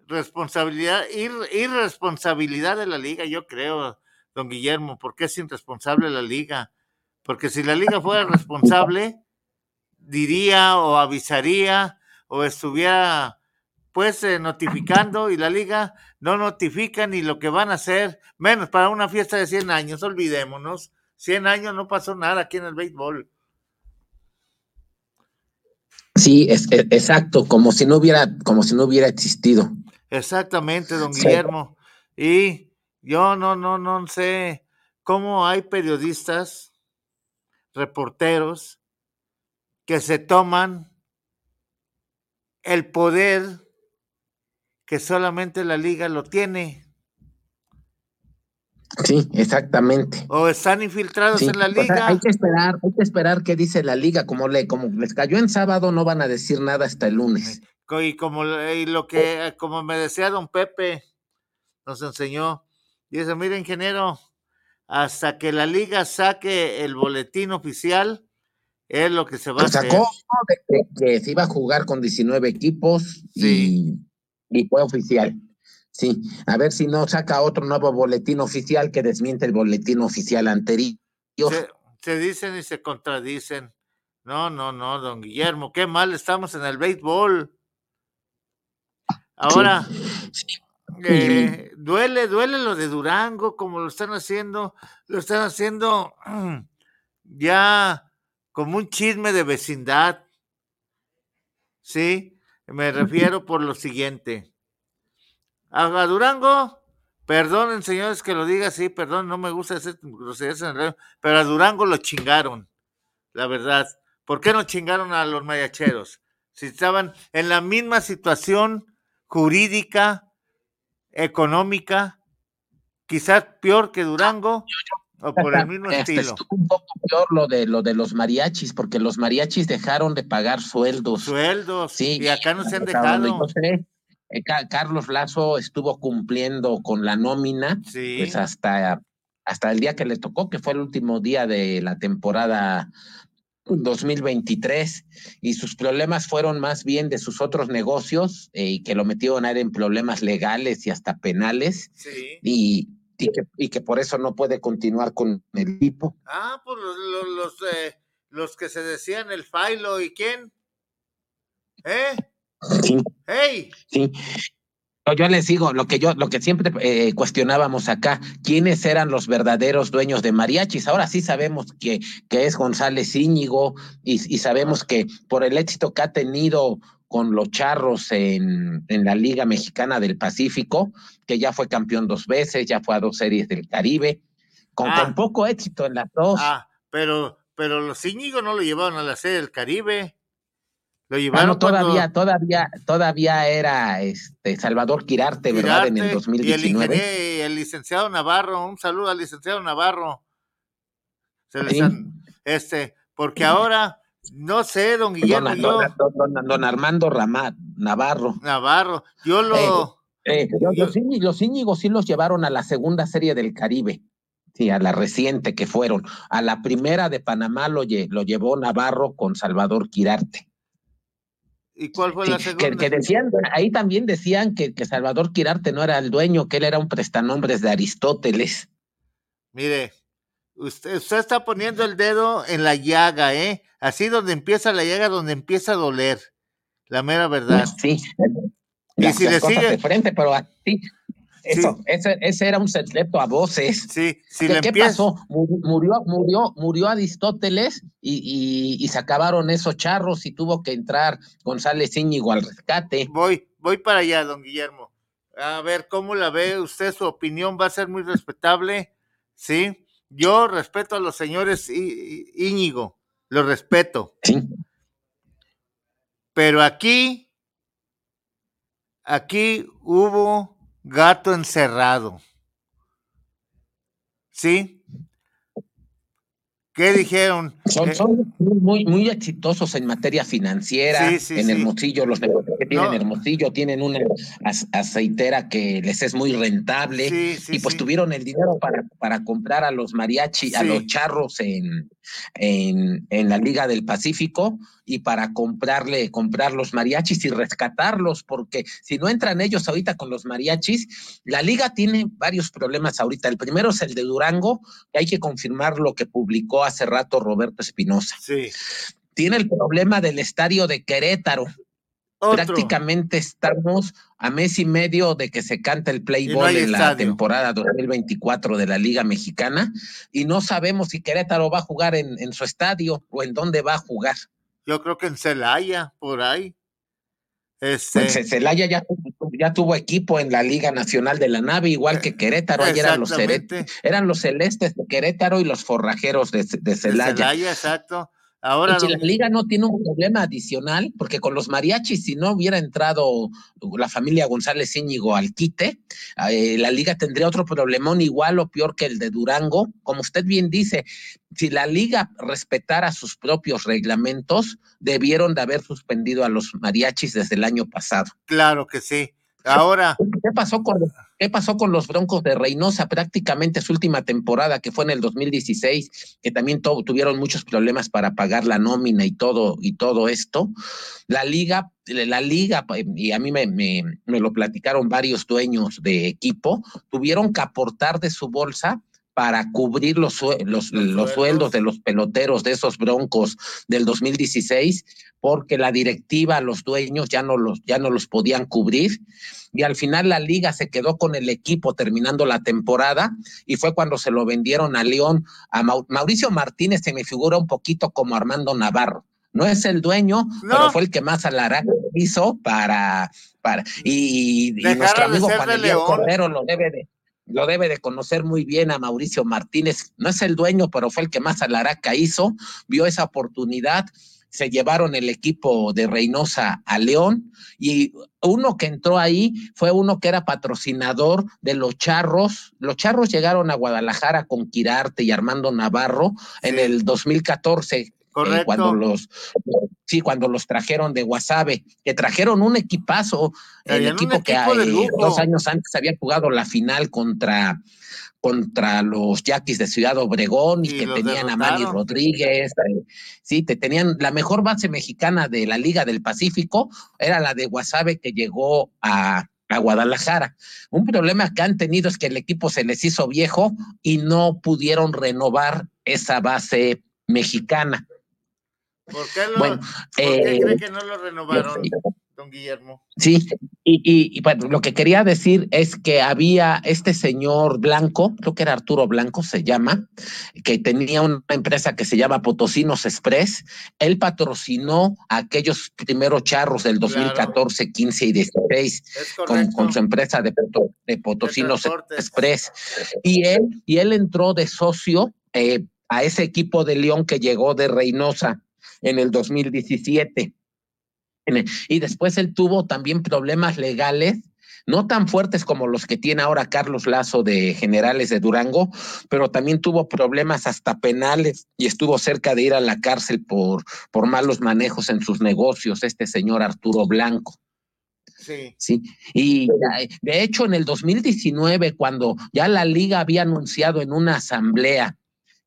Responsabilidad, ir, irresponsabilidad de la liga, yo creo, don Guillermo, porque es irresponsable la liga. Porque si la liga fuera responsable, diría o avisaría o estuviera pues eh, notificando y la liga no notifica ni lo que van a hacer, menos para una fiesta de 100 años, olvidémonos, 100 años no pasó nada aquí en el béisbol. Sí, es, e, exacto, como si no hubiera, como si no hubiera existido. Exactamente, don Guillermo. Y yo no, no, no sé cómo hay periodistas reporteros que se toman el poder que solamente la liga lo tiene. Sí, exactamente. O están infiltrados en la liga. hay que esperar, hay que esperar qué dice la liga. Como le, como les cayó en sábado, no van a decir nada hasta el lunes. Y como y lo que, como me decía don Pepe, nos enseñó, dice, mire, ingeniero, hasta que la liga saque el boletín oficial, es lo que se va a hacer. Sacó que, se iba a jugar con 19 equipos y, fue oficial. Sí, a ver si no saca otro nuevo boletín oficial que desmiente el boletín oficial anterior. Se, dicen y se contradicen. No, no, no, don Guillermo, qué mal estamos en el béisbol. Ahora, eh, duele, duele lo de Durango, como lo están haciendo, lo están haciendo ya como un chisme de vecindad. Sí, me refiero por lo siguiente. A, Durango, perdonen señores que lo diga así, perdón, no me gusta hacer groserías en pero a Durango lo chingaron, la verdad. ¿Por qué no chingaron a los mayacheros? Si estaban en la misma situación jurídica, económica, quizás peor que Durango o por el mismo estilo. un poco peor lo de lo de los mariachis, porque los mariachis dejaron de pagar sueldos. Sueldos, sí. Y acá no se han dejado. Eh, Carlos Lazo estuvo cumpliendo con la nómina, pues hasta, hasta el día que le tocó, que fue el último día de la temporada 2023 y sus problemas fueron más bien de sus otros negocios eh, y que lo metieron a en problemas legales y hasta penales. Y, y que, por eso no puede continuar con el equipo. Ah, pues los, los, eh, los que se decían el Failo y quién. ¿Eh? Sí. ¡Hey! Sí. Yo les digo, lo que yo, lo que siempre eh, cuestionábamos acá, quiénes eran los verdaderos dueños de mariachis. Ahora sí sabemos que, que es González Íñigo y, y sabemos que por el éxito que ha tenido con los charros en, en, la Liga Mexicana del Pacífico, que ya fue campeón dos veces, ya fue a dos series del Caribe, con, con ah. poco éxito en las dos. Ah, pero, pero los Íñigo no lo llevaron a la serie del Caribe. Lo ah, llevaron todavía, todavía, todavía era este Salvador Quirarte, ¿verdad? En el 2019. Y el, licenciado Navarro, un saludo al licenciado Navarro. este, porque ahora no sé, don Guillermo. Don, Armando Ramat, Navarro. Navarro. Yo lo. Eh, eh, los, Íñigos, sí los llevaron a la segunda serie del Caribe. Sí, a la reciente que fueron. A la primera de Panamá lo, lo llevó Navarro con Salvador Quirarte. ¿Y cuál fue la segunda? Que, decían, ahí también decían que, que Salvador Quirarte no era el dueño, que él era un prestanombres de Aristóteles. Mire, usted, usted está poniendo el dedo en la llaga, ¿eh? Así donde empieza la llaga, donde empieza a doler. La mera verdad. Sí. Y si le sigue. De frente, pero así. Eso, ese, ese, era un secreto a voces. Sí, ¿Qué, pasó? Murió, murió, murió Aristóteles y, y, se acabaron esos charros y tuvo que entrar González Íñigo al rescate. Voy, voy para allá, don Guillermo. A ver, ¿cómo la ve usted? Su opinión va a ser muy respetable, ¿sí? Yo respeto a los señores Íñigo, lo respeto. Pero aquí, aquí hubo gato encerrado. ¿Sí? ¿Qué dijeron? Son, son muy, muy exitosos en materia financiera. en Hermosillo, los negocios que tienen Hermosillo tienen una aceitera que les es muy rentable. y pues tuvieron el dinero para, para comprar a los mariachi, a los charros en, en, en la Liga del Pacífico y para comprarle, comprar los mariachis y rescatarlos, porque si no entran ellos ahorita con los mariachis, la liga tiene varios problemas ahorita. El primero es el de Durango, que hay que confirmar lo que publicó hace rato Roberto Espinosa. Sí. Tiene el problema del estadio de Querétaro. Prácticamente estamos a mes y medio de que se canta el play ball en la temporada 2024 de la Liga Mexicana y no sabemos si Querétaro va a jugar en, en su estadio o en dónde va a jugar. Yo creo que en Celaya, por ahí. Este... Pues Celaya ya, ya tuvo equipo en la Liga Nacional de la Nave, igual que Querétaro. Ayer eran los, eran los celestes de Querétaro y los forrajeros de, de Celaya. Celaya, exacto. Ahora la liga no tiene un problema adicional, porque con los mariachis, si no hubiera entrado la familia González Íñigo al quite, eh, la liga tendría otro problemón igual o peor que el de Durango. Como usted bien dice, si la liga respetara sus propios reglamentos, debieron de haber suspendido a los mariachis desde el año pasado. Claro que sí. Ahora. ¿Qué pasó con, qué pasó con los Broncos de Reynosa? Prácticamente su última temporada, que fue en el 2016, que también tuvieron muchos problemas para pagar la nómina y todo, y todo esto. La liga, la liga, y a mí me, me, me lo platicaron varios dueños de equipo, tuvieron que aportar de su bolsa para cubrir los, los, los, sueldos de los peloteros de esos broncos del 2016, porque la directiva, los dueños ya no los, ya no los podían cubrir. Y al final la liga se quedó con el equipo terminando la temporada y fue cuando se lo vendieron a León. A Mauricio Martínez se me figura un poquito como Armando Navarro no es el dueño, pero fue el que más alará hizo para, para y, nuestro amigo Juan Cordero lo debe de, lo debe de conocer muy bien a Mauricio Martínez. No es el dueño, pero fue el que más alaraca hizo, vio esa oportunidad, se llevaron el equipo de Reynosa a León y uno que entró ahí fue uno que era patrocinador de los Charros. Los Charros llegaron a Guadalajara con Quirarte y Armando Navarro en el 2014 cuando los sí, cuando los trajeron de Guasave, que trajeron un equipazo, el equipo, que dos años antes había jugado la final contra contra los Yaquis de Ciudad Obregón y, que tenían a Manny Rodríguez, eh, sí, te tenían la mejor base mexicana de la Liga del Pacífico, era la de Guasave que llegó a, a Guadalajara. Un problema que han tenido es que el equipo se les hizo viejo y no pudieron renovar esa base mexicana. ¿Por qué, lo, eh, que no lo renovaron? don Guillermo. Sí, y, lo que quería decir es que había este señor Blanco, creo que era Arturo Blanco, se llama, que tenía una empresa que se llama Potosinos Express. Él patrocinó aquellos primeros charros del 2014, 15 y 16 con, su empresa de, Potosinos Express. Y él, y él entró de socio eh, a ese equipo de León que llegó de Reynosa en el 2017 y después él tuvo también problemas legales no tan fuertes como los que tiene ahora Carlos Lazo de Generales de Durango, pero también tuvo problemas hasta penales y estuvo cerca de ir a la cárcel por, por malos manejos en sus negocios, este señor Arturo Blanco. Sí. sí. Y de hecho, en el 2019, cuando ya la liga había anunciado en una asamblea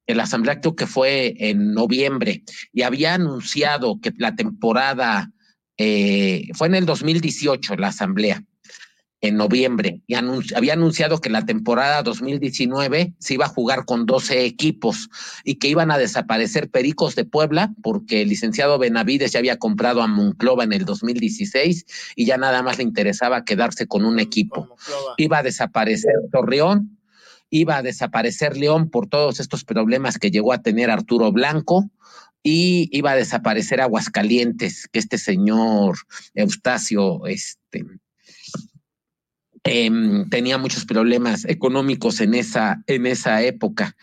en la asamblea creo que fue en noviembre y había anunciado que la temporada eh, fue en el 2018 la asamblea, en noviembre, y había anunciado que la temporada 2019 se iba a jugar con 12 equipos y que iban a desaparecer Pericos de Puebla porque el licenciado Benavides ya había comprado a Monclova en el 2016 y ya nada más le interesaba quedarse con un equipo. Iba a desaparecer Torreón, iba a desaparecer León por todos estos problemas que llegó a tener Arturo Blanco, y iba a desaparecer Aguascalientes, que este señor Eustacio este, em, tenía muchos problemas económicos en esa, en esa época.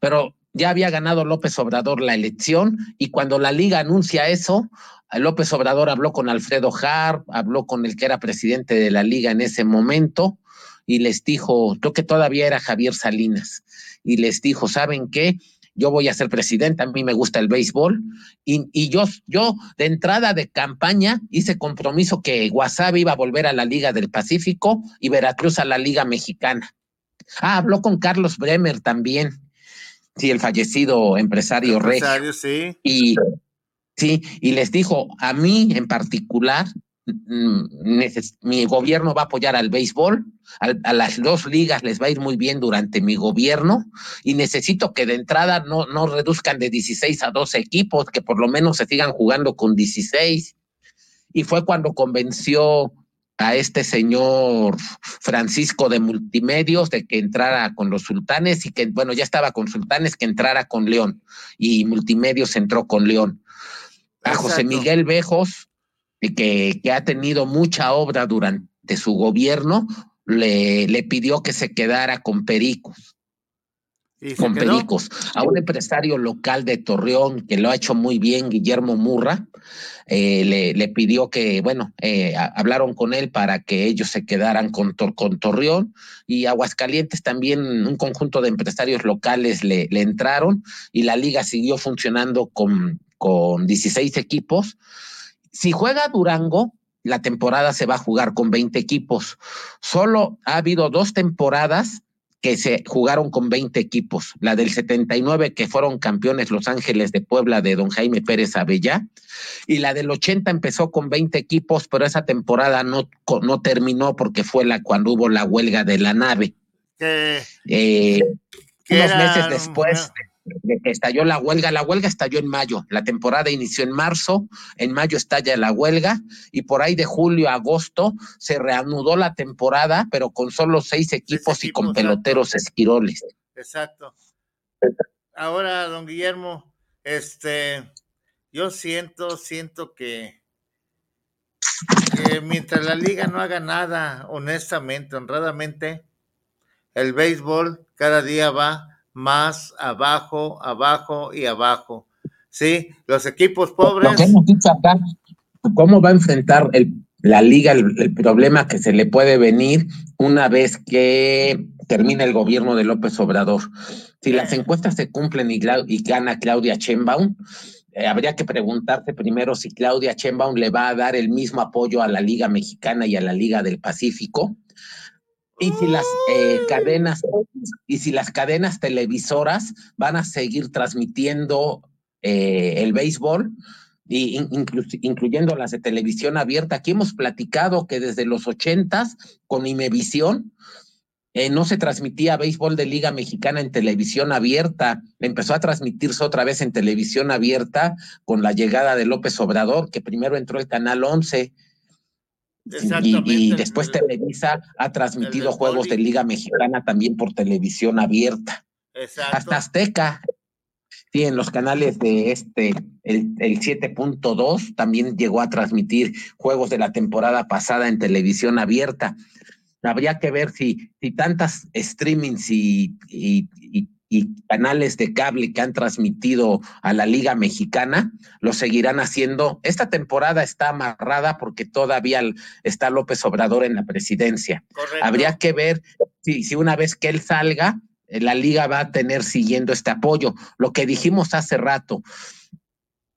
Pero ya había ganado López Obrador la elección y cuando la liga anuncia eso, López Obrador habló con Alfredo Harp, habló con el que era presidente de la liga en ese momento y les dijo, creo que todavía era Javier Salinas, y les dijo, ¿saben qué? yo voy a ser presidente, a mí me gusta el béisbol, y, yo, yo de entrada de campaña hice compromiso que Guasave iba a volver a la Liga del Pacífico y Veracruz a la Liga Mexicana. Ah, habló con Carlos Bremer también, sí, el fallecido empresario, empresario Sí. Y, sí, y les dijo, a mí en particular, mi gobierno va a apoyar al béisbol, a, las dos ligas les va a ir muy bien durante mi gobierno y necesito que de entrada no, no reduzcan de 16 a 12 equipos, que por lo menos se sigan jugando con 16. Y fue cuando convenció a este señor Francisco de Multimedios de que entrara con los sultanes y que, bueno, ya estaba con sultanes, que entrara con León y Multimedios entró con León. A José Miguel Bejos que, que ha tenido mucha obra durante su gobierno, le, le pidió que se quedara con Pericos. Con Pericos, a un empresario local de Torreón que lo ha hecho muy bien, Guillermo Murra, eh, le, le, pidió que, bueno, eh, hablaron con él para que ellos se quedaran con, con Torreón y Aguascalientes también, un conjunto de empresarios locales le, le entraron y la liga siguió funcionando con, con 16 equipos si juega Durango, la temporada se va a jugar con 20 equipos. Solo ha habido dos temporadas que se jugaron con 20 equipos. La del 79, que fueron campeones Los Ángeles de Puebla de don Jaime Pérez Avellá, y la del 80 empezó con 20 equipos, pero esa temporada no, no terminó porque fue la cuando hubo la huelga de la nave. Eh, unos meses después de que estalló la huelga. La huelga estalló en mayo, la temporada inició en marzo, en mayo estalla la huelga y por ahí de julio a agosto se reanudó la temporada, pero con solo seis equipos, y con peloteros esquiroles. Exacto. Ahora, don Guillermo, este, yo siento, siento que, que mientras la liga no haga nada, honestamente, honradamente, el béisbol cada día va más abajo, abajo y abajo. Sí, los equipos pobres. ¿Cómo va a enfrentar el, la liga el, problema que se le puede venir una vez que termine el gobierno de López Obrador? Si las encuestas se cumplen y, y gana Claudia Sheinbaum, eh, habría que preguntarse primero si Claudia Sheinbaum le va a dar el mismo apoyo a la Liga Mexicana y a la Liga del Pacífico y si las eh, cadenas y si las cadenas televisoras van a seguir transmitiendo eh, el béisbol y incluyendo las de televisión abierta. Aquí hemos platicado que desde los ochentas con Imevisión eh, no se transmitía béisbol de Liga Mexicana en televisión abierta, empezó a transmitirse otra vez en televisión abierta con la llegada de López Obrador, que primero entró el Canal 11. Y, y, después Televisa ha transmitido juegos de Liga Mexicana también por televisión abierta. Hasta Azteca Sí, en los canales de este, el, el 7.2 también llegó a transmitir juegos de la temporada pasada en televisión abierta. Habría que ver si, si tantas streamings y, y, canales de cable que han transmitido a la Liga Mexicana lo seguirán haciendo. Esta temporada está amarrada porque todavía está López Obrador en la presidencia. Habría que ver si, si una vez que él salga, eh, la liga va a tener siguiendo este apoyo. Lo que dijimos hace rato,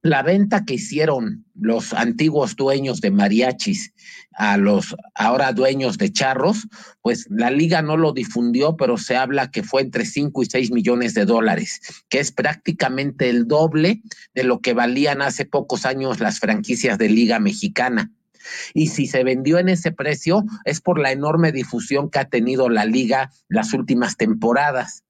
la venta que hicieron los antiguos dueños de mariachis a los ahora dueños de charros, pues la liga no lo difundió, pero se habla que fue entre 5 y 6 millones de dólares, que es prácticamente el doble de lo que valían hace pocos años las franquicias de liga mexicana. Y si se vendió en ese precio es por la enorme difusión que ha tenido la liga las últimas temporadas.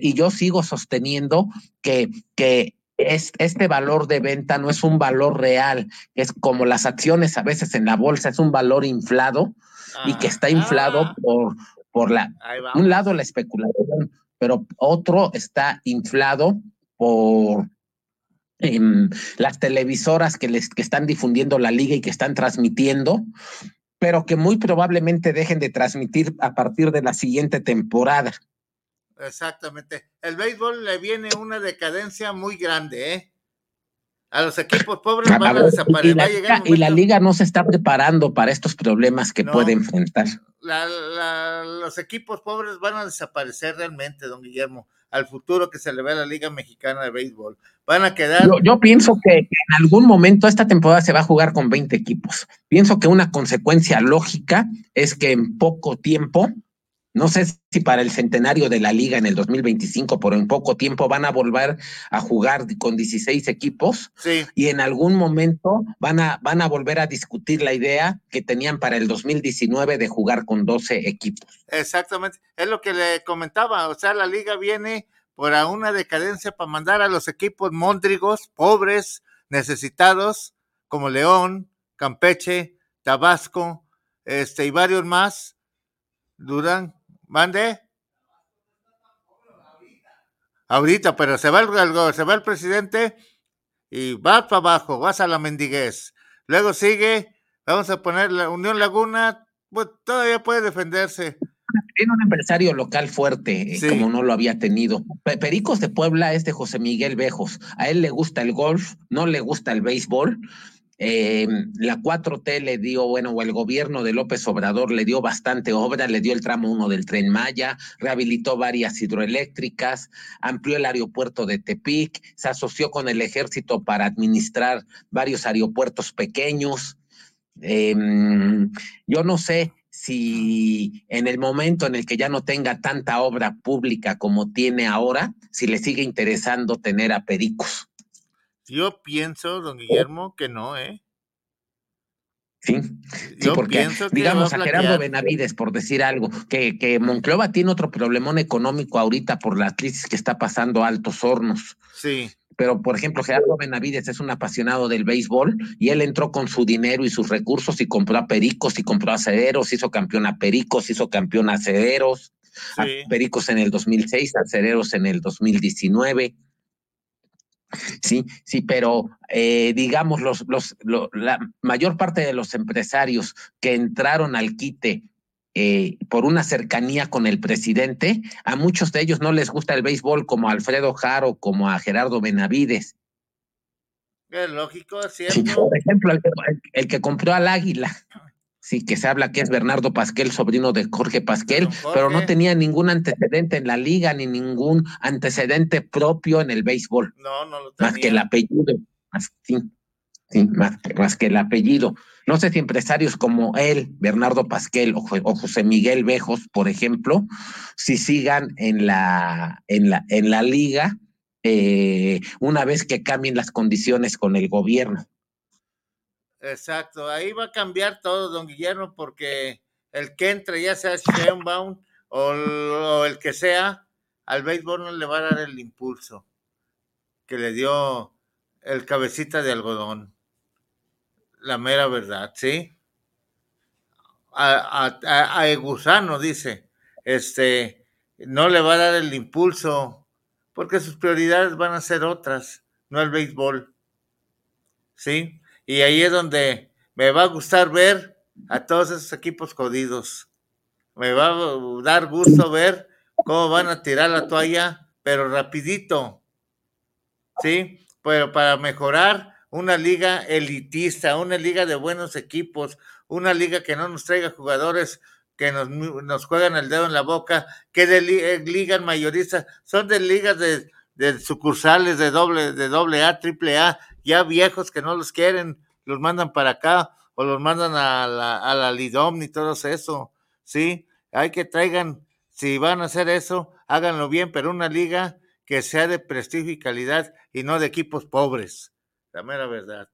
Y yo sigo sosteniendo que, que este valor de venta no es un valor real, es como las acciones a veces en la bolsa, es un valor inflado y que está inflado ah. por, por la, un lado la especulación, pero otro está inflado por las televisoras que, les, que están difundiendo la liga y que están transmitiendo, pero que muy probablemente dejen de transmitir a partir de la siguiente temporada. Exactamente. El béisbol le viene una decadencia muy grande, ¿eh? A los equipos pobres van a, desaparecer. Y la, y la, liga no se está preparando para estos problemas que puede enfrentar. los equipos pobres van a desaparecer realmente, don Guillermo al futuro que se le ve a la Liga Mexicana de Béisbol. Van a quedar. Yo, pienso que, en algún momento esta temporada se va a jugar con 20 equipos. Pienso que una consecuencia lógica es que en poco tiempo no sé si para el centenario de la liga en el 2025, pero en poco tiempo van a volver a jugar con 16 equipos sí. y en algún momento van a, van a volver a discutir la idea que tenían para el 2019 de jugar con 12 equipos. Exactamente, es lo que le comentaba, o sea, la liga viene por una decadencia para mandar a los equipos móndrigos, pobres, necesitados, como León, Campeche, Tabasco, este y varios más, Durán, Mande. Ahorita, pero se va el, se va el presidente y va para abajo, vas a la mendiguez. Luego sigue, vamos a poner la Unión Laguna, pues todavía puede defenderse. Tiene un empresario local fuerte, eh, como no lo había tenido. Pericos de Puebla es de José Miguel Bejos. A él le gusta el golf, no le gusta el béisbol, eh, la 4T le dio, bueno, o el gobierno de López Obrador le dio bastante obra, le dio el tramo 1 del tren Maya, rehabilitó varias hidroeléctricas, amplió el aeropuerto de Tepic, se asoció con el ejército para administrar varios aeropuertos pequeños. Em, yo no sé si en el momento en el que ya no tenga tanta obra pública como tiene ahora, si le sigue interesando tener a pericos. Yo pienso, don Guillermo, que no, ¿eh? Sí, sí porque digamos a, Gerardo Benavides, por decir algo, que, que Monclova tiene otro problemón económico ahorita por la crisis que está pasando a Altos Hornos. Sí. Pero, por ejemplo, Gerardo Benavides es un apasionado del béisbol y él entró con su dinero y sus recursos y compró a Pericos y compró a Cederos, hizo campeón a Pericos, hizo campeón a Cederos, a Pericos en el 2006, a Cederos en el 2019. Sí, sí, pero eh, digamos, los, los, la mayor parte de los empresarios que entraron al quite eh, por una cercanía con el presidente, a muchos de ellos no les gusta el béisbol como a Alfredo Jaro, como a Gerardo Benavides. Es lógico, ¿cierto? por ejemplo, el que compró al Águila, Sí, que se habla que es Bernardo Pasquel, sobrino de Jorge Pasquel, pero no tenía ningún antecedente en la liga ni ningún antecedente propio en el béisbol. No, no lo tenía. Más que el apellido. Más, sí, sí más, que el apellido. No sé si empresarios como él, Bernardo Pasquel o, José Miguel Bejos, por ejemplo, si sigan en la, en la, en la liga eh, una vez que cambien las condiciones con el gobierno. Exacto, ahí va a cambiar todo, don Guillermo, porque el que entre, ya sea Sheinbaum o, el que sea, al béisbol no le va a dar el impulso que le dio el cabecita de algodón. La mera verdad, ¿sí? A, a, a Egusano dice, este, no le va a dar el impulso porque sus prioridades van a ser otras, no el béisbol. ¿Sí? Y ahí es donde me va a gustar ver a todos esos equipos jodidos. Me va a dar gusto ver cómo van a tirar la toalla, pero rapidito. ¿Sí? Pero para mejorar una liga elitista, una liga de buenos equipos, una liga que no nos traiga jugadores que nos, nos juegan el dedo en la boca, que de eh, ligas mayoristas, son de ligas de, de sucursales de doble, de doble A, triple A, ya viejos que no los quieren, los mandan para acá o los mandan a la, a la Lidom y todo eso, ¿sí? Hay que traigan, si van a hacer eso, háganlo bien, pero una liga que sea de prestigio y calidad y no de equipos pobres, la mera verdad,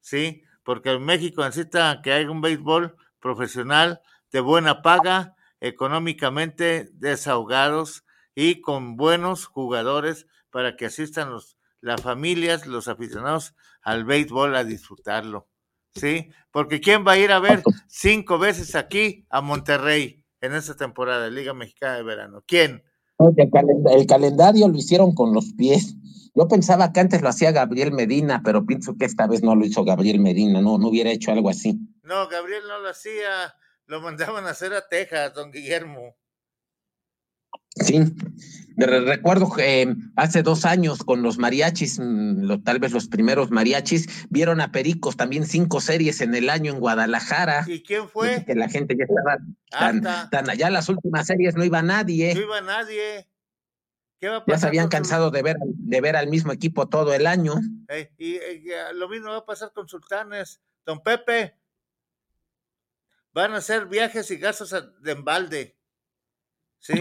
¿sí? Porque en México necesita que haya un béisbol profesional de buena paga, económicamente desahogados y con buenos jugadores para que asistan los, las familias, los aficionados al béisbol a disfrutarlo. ¿Sí? Porque ¿quién va a ir a ver cinco veces aquí a Monterrey en esta temporada de Liga Mexicana de Verano? ¿Quién? El, calendario lo hicieron con los pies. Yo pensaba que antes lo hacía Gabriel Medina, pero pienso que esta vez no lo hizo Gabriel Medina, no, no hubiera hecho algo así. No, Gabriel no lo hacía, lo mandaban a hacer a Texas, don Guillermo. Sí, recuerdo que eh, hace dos años con los mariachis, mm, tal vez los primeros mariachis, vieron a Pericos también cinco series en el año en Guadalajara. ¿Y quién fue? Que la gente ya estaba tan, tan, allá, las últimas series no iba nadie. No iba nadie. ¿Qué va a pasar ya se habían cansado de ver, de ver al mismo equipo todo el año. y, lo mismo va a pasar con Sultanes. Don Pepe, van a hacer viajes y gastos de embalde. ¿Sí?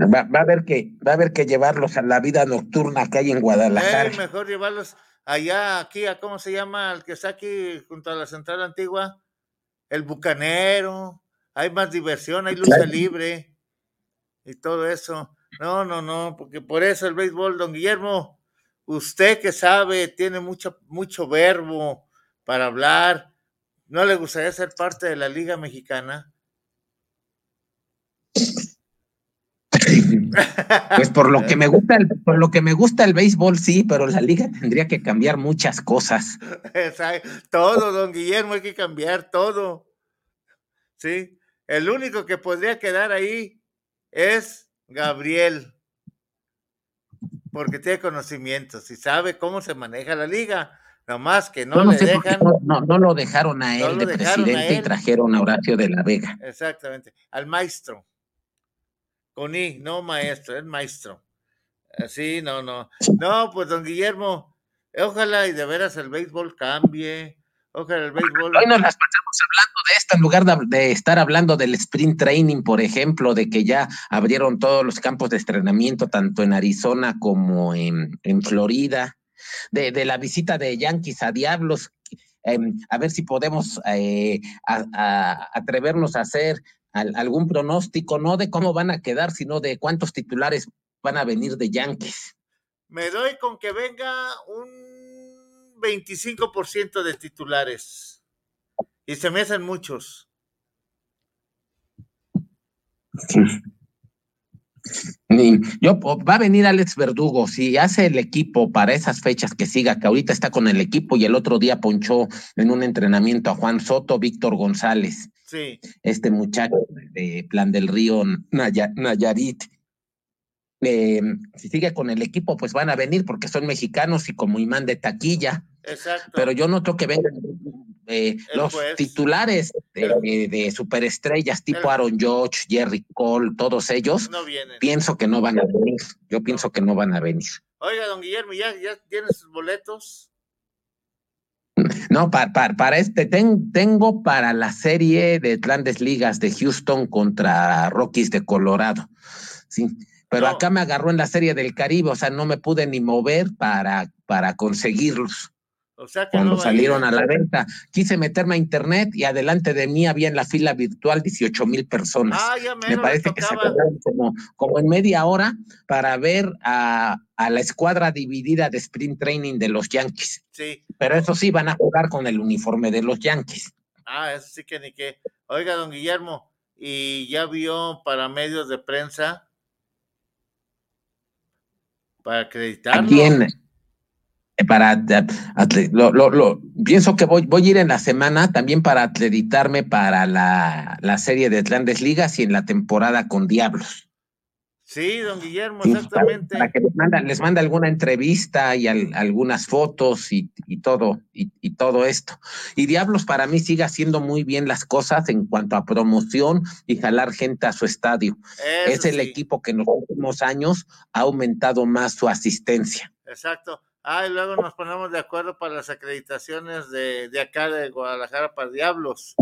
Va, a haber que, va a haber que llevarlos a la vida nocturna que hay en Guadalajara. Es mejor llevarlos allá, aquí, a cómo se llama, el que está aquí junto a la central antigua, el bucanero, hay más diversión, hay lucha libre y todo eso. No, no, no, porque por eso el béisbol, don Guillermo, usted que sabe, tiene mucho, mucho verbo para hablar, ¿no le gustaría ser parte de la Liga Mexicana? Pues por lo que me gusta el, por lo que me gusta el béisbol, sí, pero la liga tendría que cambiar muchas cosas. todo, don Guillermo, hay que cambiar todo. Sí, el único que podría quedar ahí es Gabriel, porque tiene conocimientos y sabe cómo se maneja la liga. Nomás que no, le dejan. No, no, lo dejaron a él de presidente y trajeron a Horacio de la Vega. Exactamente, al maestro. Con I, no maestro, es maestro. Así, no, no. No, pues don Guillermo, ojalá y de veras el béisbol cambie. Ojalá el béisbol. Hoy nos las pasamos hablando de esto en lugar de, estar hablando del sprint training, por ejemplo, de que ya abrieron todos los campos de entrenamiento, tanto en Arizona como en, en Florida, de, de, la visita de Yankees a Diablos. Em, a ver si podemos eh, atrevernos a hacer algún pronóstico, no de cómo van a quedar, sino de cuántos titulares van a venir de Yankees. Me doy con que venga un 25% de titulares. Y se me hacen muchos. Yo, va a venir Alex Verdugo, si hace el equipo para esas fechas que siga, que ahorita está con el equipo y el otro día ponchó en un entrenamiento a Juan Soto, Víctor González, sí. este muchacho de Plan del Río Nayarit. Eh, si sigue con el equipo, pues van a venir porque son mexicanos y como imán de taquilla. Exacto. Pero yo noto que vengan eh, los titulares de, superestrellas tipo Aaron George, Jerry Cole, todos ellos, pienso que no van a venir. Yo pienso que no van a venir. Oiga, don Guillermo, ¿ya, ya tienes sus boletos? No, para, para, este tengo para la serie de grandes ligas de Houston contra Rockies de Colorado. Sí, pero acá me agarró en la serie del Caribe, o sea, no me pude ni mover para, para conseguirlos. O sea que Cuando salieron a, la venta, quise meterme a internet y adelante de mí había en la fila virtual 18 mil personas. Ah, me parece que se acabaron como, como en media hora para ver a, a, la escuadra dividida de sprint training de los Yankees. Sí. Pero eso sí, van a jugar con el uniforme de los Yankees. Ah, eso sí que ni qué. Oiga, don Guillermo, ¿y ya vio para medios de prensa? Para acreditarlo. quién? Para lo, lo, lo, pienso que voy, voy a ir en la semana también para acreditarme para la, la serie de Grandes Ligas y en la temporada con Diablos. Sí, don Guillermo, exactamente. Para, que les manda, les manda alguna entrevista y algunas fotos y, y todo, y, y, todo esto. Y Diablos para mí sigue haciendo muy bien las cosas en cuanto a promoción y jalar gente a su estadio. es el equipo que en los últimos años ha aumentado más su asistencia. Exacto. Ah, y luego nos ponemos de acuerdo para las acreditaciones de, de acá de Guadalajara para Diablos.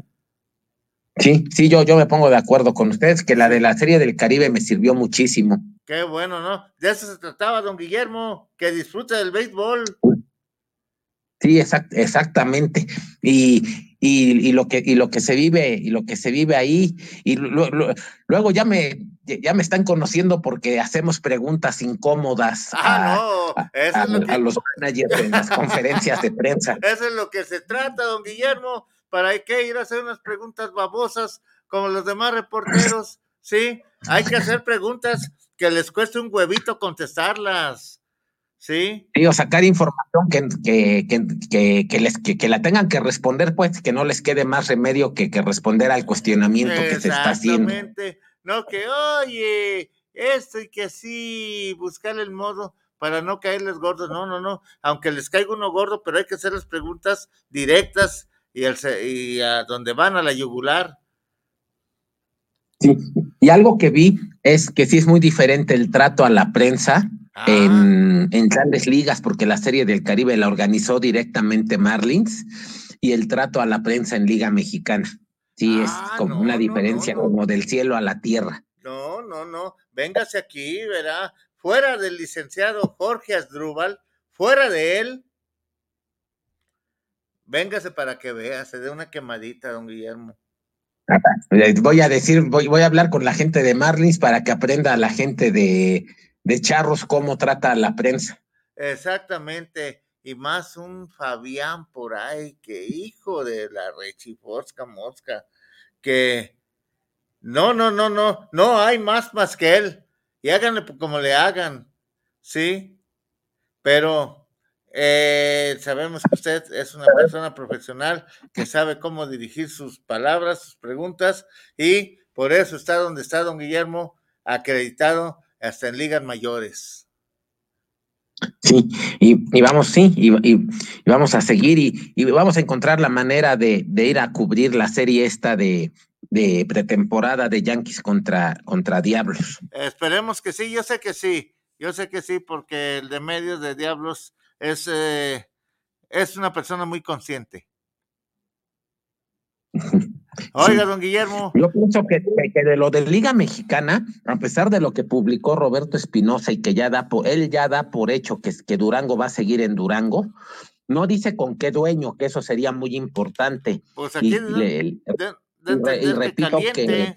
Sí, sí, yo, yo me pongo de acuerdo con ustedes, que la de la Serie del Caribe me sirvió muchísimo. Qué bueno, ¿no? De eso se trataba, don Guillermo, que disfrute del béisbol. Sí, exactamente. Y, y, y, lo que, y lo que se vive, y lo que se vive ahí, y luego ya me, ya me están conociendo porque hacemos preguntas incómodas ah, a, a, los managers en las conferencias de prensa. Eso es lo que se trata, don Guillermo. ¿Para qué ir a hacer unas preguntas babosas como los demás reporteros? Sí, hay que hacer preguntas que les cueste un huevito contestarlas. Sí. o sacar información que, que, que, les, que, la tengan que responder, pues, que no les quede más remedio que, que responder al cuestionamiento que se está haciendo. Exactamente. No, que oye, esto y que así, buscar el modo para no caerles gordos. No, no, no. Aunque les caiga uno gordo, pero hay que hacer las preguntas directas y, el, y a donde van a la yugular. Sí, y algo que vi es que sí es muy diferente el trato a la prensa. En, en grandes ligas, porque la Serie del Caribe la organizó directamente Marlins, y el trato a la prensa en Liga Mexicana. Sí, es ah, como una diferencia como del cielo a la tierra. No, no, no. Véngase aquí, verá. Fuera del licenciado Jorge Asdrúbal, fuera de él. Véngase para que vea, se dé una quemadita, don Guillermo. Voy a decir, voy, voy a hablar con la gente de Marlins para que aprenda la gente de, de Charros cómo trata a la prensa. Exactamente y más un Fabián por ahí, que hijo de la rechifosca mosca, que no, no, no, no, no hay más más que él, y háganle como le hagan, ¿sí? Pero eh, sabemos que usted es una persona profesional que sabe cómo dirigir sus palabras, sus preguntas, y por eso está donde está don Guillermo, acreditado hasta en ligas mayores. Sí, y, vamos, sí, y, vamos a seguir y, vamos a encontrar la manera de, ir a cubrir la serie esta de, pretemporada de Yankees contra, contra Diablos. Esperemos que sí, yo sé que sí, yo sé que sí, porque el de medios de Diablos es, eh, es una persona muy consciente. Oiga, don Guillermo. Yo pienso que, de lo de Liga Mexicana, a pesar de lo que publicó Roberto Espinosa y que ya da por, él ya da por hecho que, que Durango va a seguir en Durango, no dice con qué dueño, que eso sería muy importante. Pues aquí y, repito que, eh,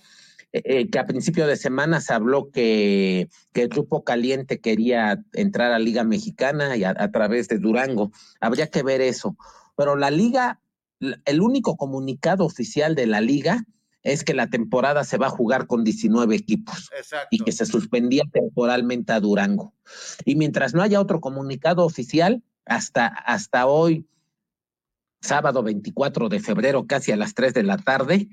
eh, que a principio de semana se habló que, que, el grupo caliente quería entrar a Liga Mexicana y a través de Durango. Habría que ver eso. Pero la liga el único comunicado oficial de la liga es que la temporada se va a jugar con 19 equipos y que se suspendía temporalmente a Durango. Y mientras no haya otro comunicado oficial, hasta, hasta hoy, sábado 24 de febrero, casi a las 3 de la tarde,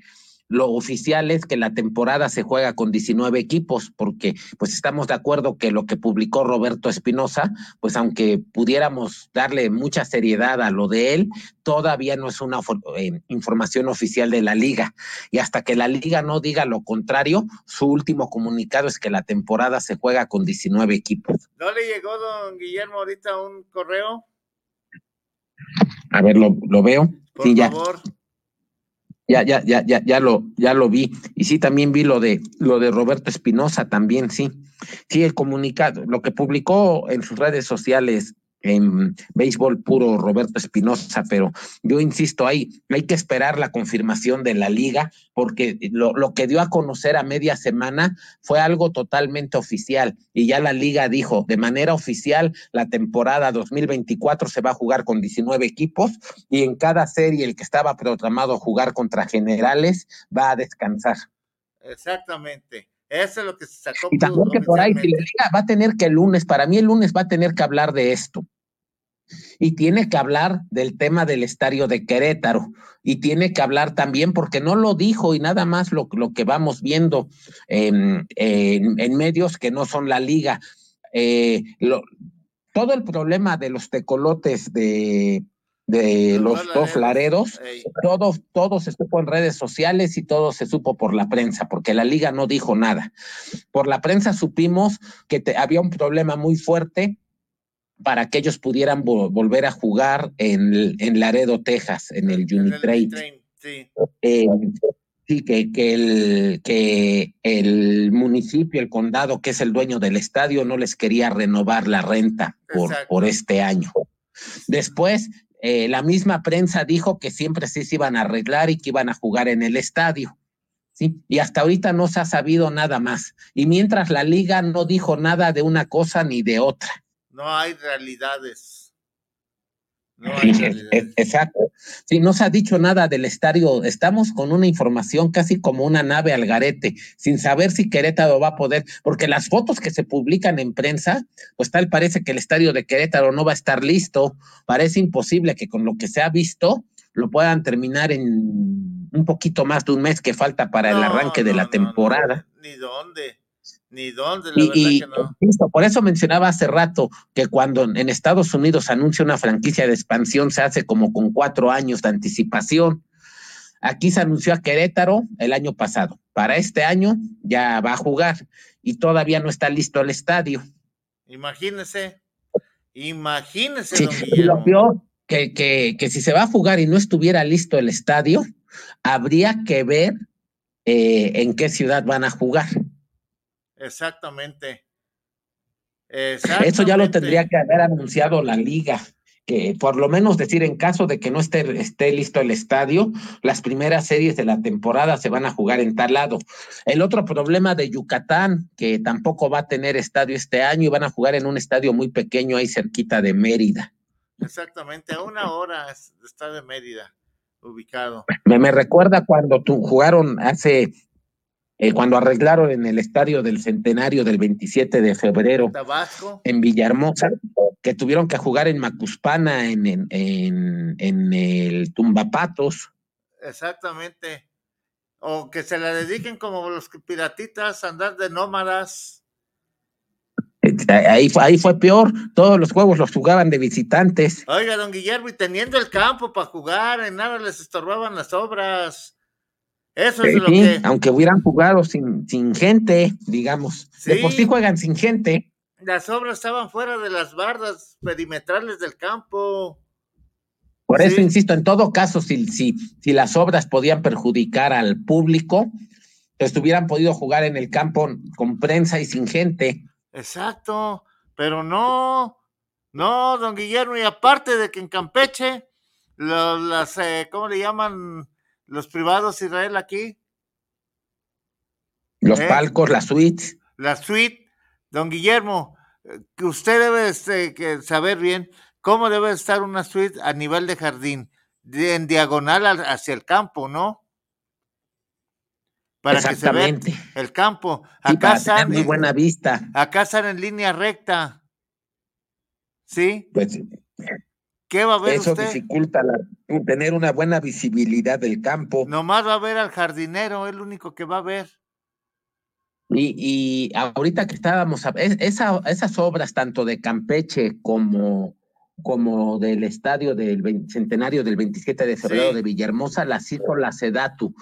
lo oficial es que la temporada se juega con 19 equipos, porque pues estamos de acuerdo que lo que publicó Roberto Espinosa, pues aunque pudiéramos darle mucha seriedad a lo de él, todavía no es una eh, información oficial de la liga. Y hasta que la liga no diga lo contrario, su último comunicado es que la temporada se juega con 19 equipos. ¿No le llegó, don Guillermo, ahorita un correo? A ver, lo, veo. Por favor. Ya, ya, ya, ya, ya lo, ya lo vi. Y sí, también vi lo de lo de Roberto Espinosa, también, sí. Sí, el comunicado, lo que publicó en sus redes sociales en béisbol puro Roberto Espinosa, pero yo insisto, hay, hay que esperar la confirmación de la liga, porque lo, lo, que dio a conocer a media semana fue algo totalmente oficial, y ya la liga dijo, de manera oficial, la temporada 2024 se va a jugar con 19 equipos, y en cada serie el que estaba programado a jugar contra generales va a descansar. Exactamente. Eso es lo que se sacó. Y también que por ahí, si la liga va a tener que el lunes, para mí el lunes va a tener que hablar de esto. Y tiene que hablar del tema del estadio de Querétaro. Y tiene que hablar también, porque no lo dijo y nada más lo, lo que vamos viendo en, en, en, medios que no son la liga. Eh, lo, todo el problema de los tecolotes de, de los, los dos laredos, todo, todo se supo en redes sociales y todo se supo por la prensa, porque la liga no dijo nada. Por la prensa supimos que te, había un problema muy fuerte para que ellos pudieran vo volver a jugar en, en, Laredo, Texas, en el Unitrade. Sí. Eh, sí, que, que, el, que el municipio, el condado, que es el dueño del estadio, no les quería renovar la renta por, por este año. Después eh, la misma prensa dijo que siempre sí se iban a arreglar y que iban a jugar en el estadio. Y hasta ahorita no se ha sabido nada más. Y mientras la liga no dijo nada de una cosa ni de otra. No hay realidades. No hay realidades. Exacto. Sí, no se ha dicho nada del estadio. Estamos con una información casi como una nave al garete, sin saber si Querétaro va a poder, porque las fotos que se publican en prensa, pues tal parece que el estadio de Querétaro no va a estar listo. Parece imposible que con lo que se ha visto lo puedan terminar en un poquito más de un mes que falta para no, el arranque no, de la temporada. Ni dónde. Ni dónde, la y, verdad que no. Por eso mencionaba hace rato que cuando en Estados Unidos anuncia una franquicia de expansión se hace como con cuatro años de anticipación. Aquí se anunció a Querétaro el año pasado. Para este año ya va a jugar y todavía no está listo el estadio. Imagínese, imagínese. Sí, lo peor, que, que, que si se va a jugar y no estuviera listo el estadio, habría que ver eh, en qué ciudad van a jugar. Exactamente. Exactamente. Eso ya lo tendría que haber anunciado la liga, que por lo menos decir en caso de que no esté, esté listo el estadio, las primeras series de la temporada se van a jugar en tal lado. El otro problema de Yucatán, que tampoco va a tener estadio este año y van a jugar en un estadio muy pequeño ahí cerquita de Mérida. Exactamente, a una hora está de Mérida ubicado. Me, me recuerda cuando tu, jugaron hace eh, cuando arreglaron en el estadio del centenario del 27 de febrero Tabasco. en Villahermosa, que tuvieron que jugar en Macuspana, en, en, en, en el Tumbapatos. Exactamente. O que se la dediquen como los piratitas, andar de nómadas. Ahí fue, ahí fue peor, todos los juegos los jugaban de visitantes. Oiga, don Guillermo, y teniendo el campo para jugar, en nada les estorbaban las obras. Eso es sí, lo que. Aunque hubieran jugado sin, sin gente, digamos. Sí. De por sí juegan sin gente. Las obras estaban fuera de las bardas perimetrales del campo. Por eso insisto, en todo caso, si, si, si las obras podían perjudicar al público, pues hubieran podido jugar en el campo con prensa y sin gente. Exacto, pero no, no, don Guillermo, y aparte de que en Campeche, las, eh, ¿cómo le llaman? Los privados Israel aquí. Los ¿Eh? palcos, las suites. La suite, don Guillermo, que usted debe este, que saber bien cómo debe estar una suite a nivel de jardín, de, en diagonal hacia el campo, ¿no? Para que se vea el campo. Acá sí, están, muy buena vista. Acá están en línea recta. ¿Sí? Pues ¿Qué va a ver Eso usted? dificulta la, tener una buena visibilidad del campo. Nomás va a ver al jardinero, es el único que va a ver. Y, y ahorita que estábamos, esa, esas obras tanto de Campeche como, como del estadio del 20, centenario del 27 de febrero sí. de Villahermosa las hizo la Sedatu,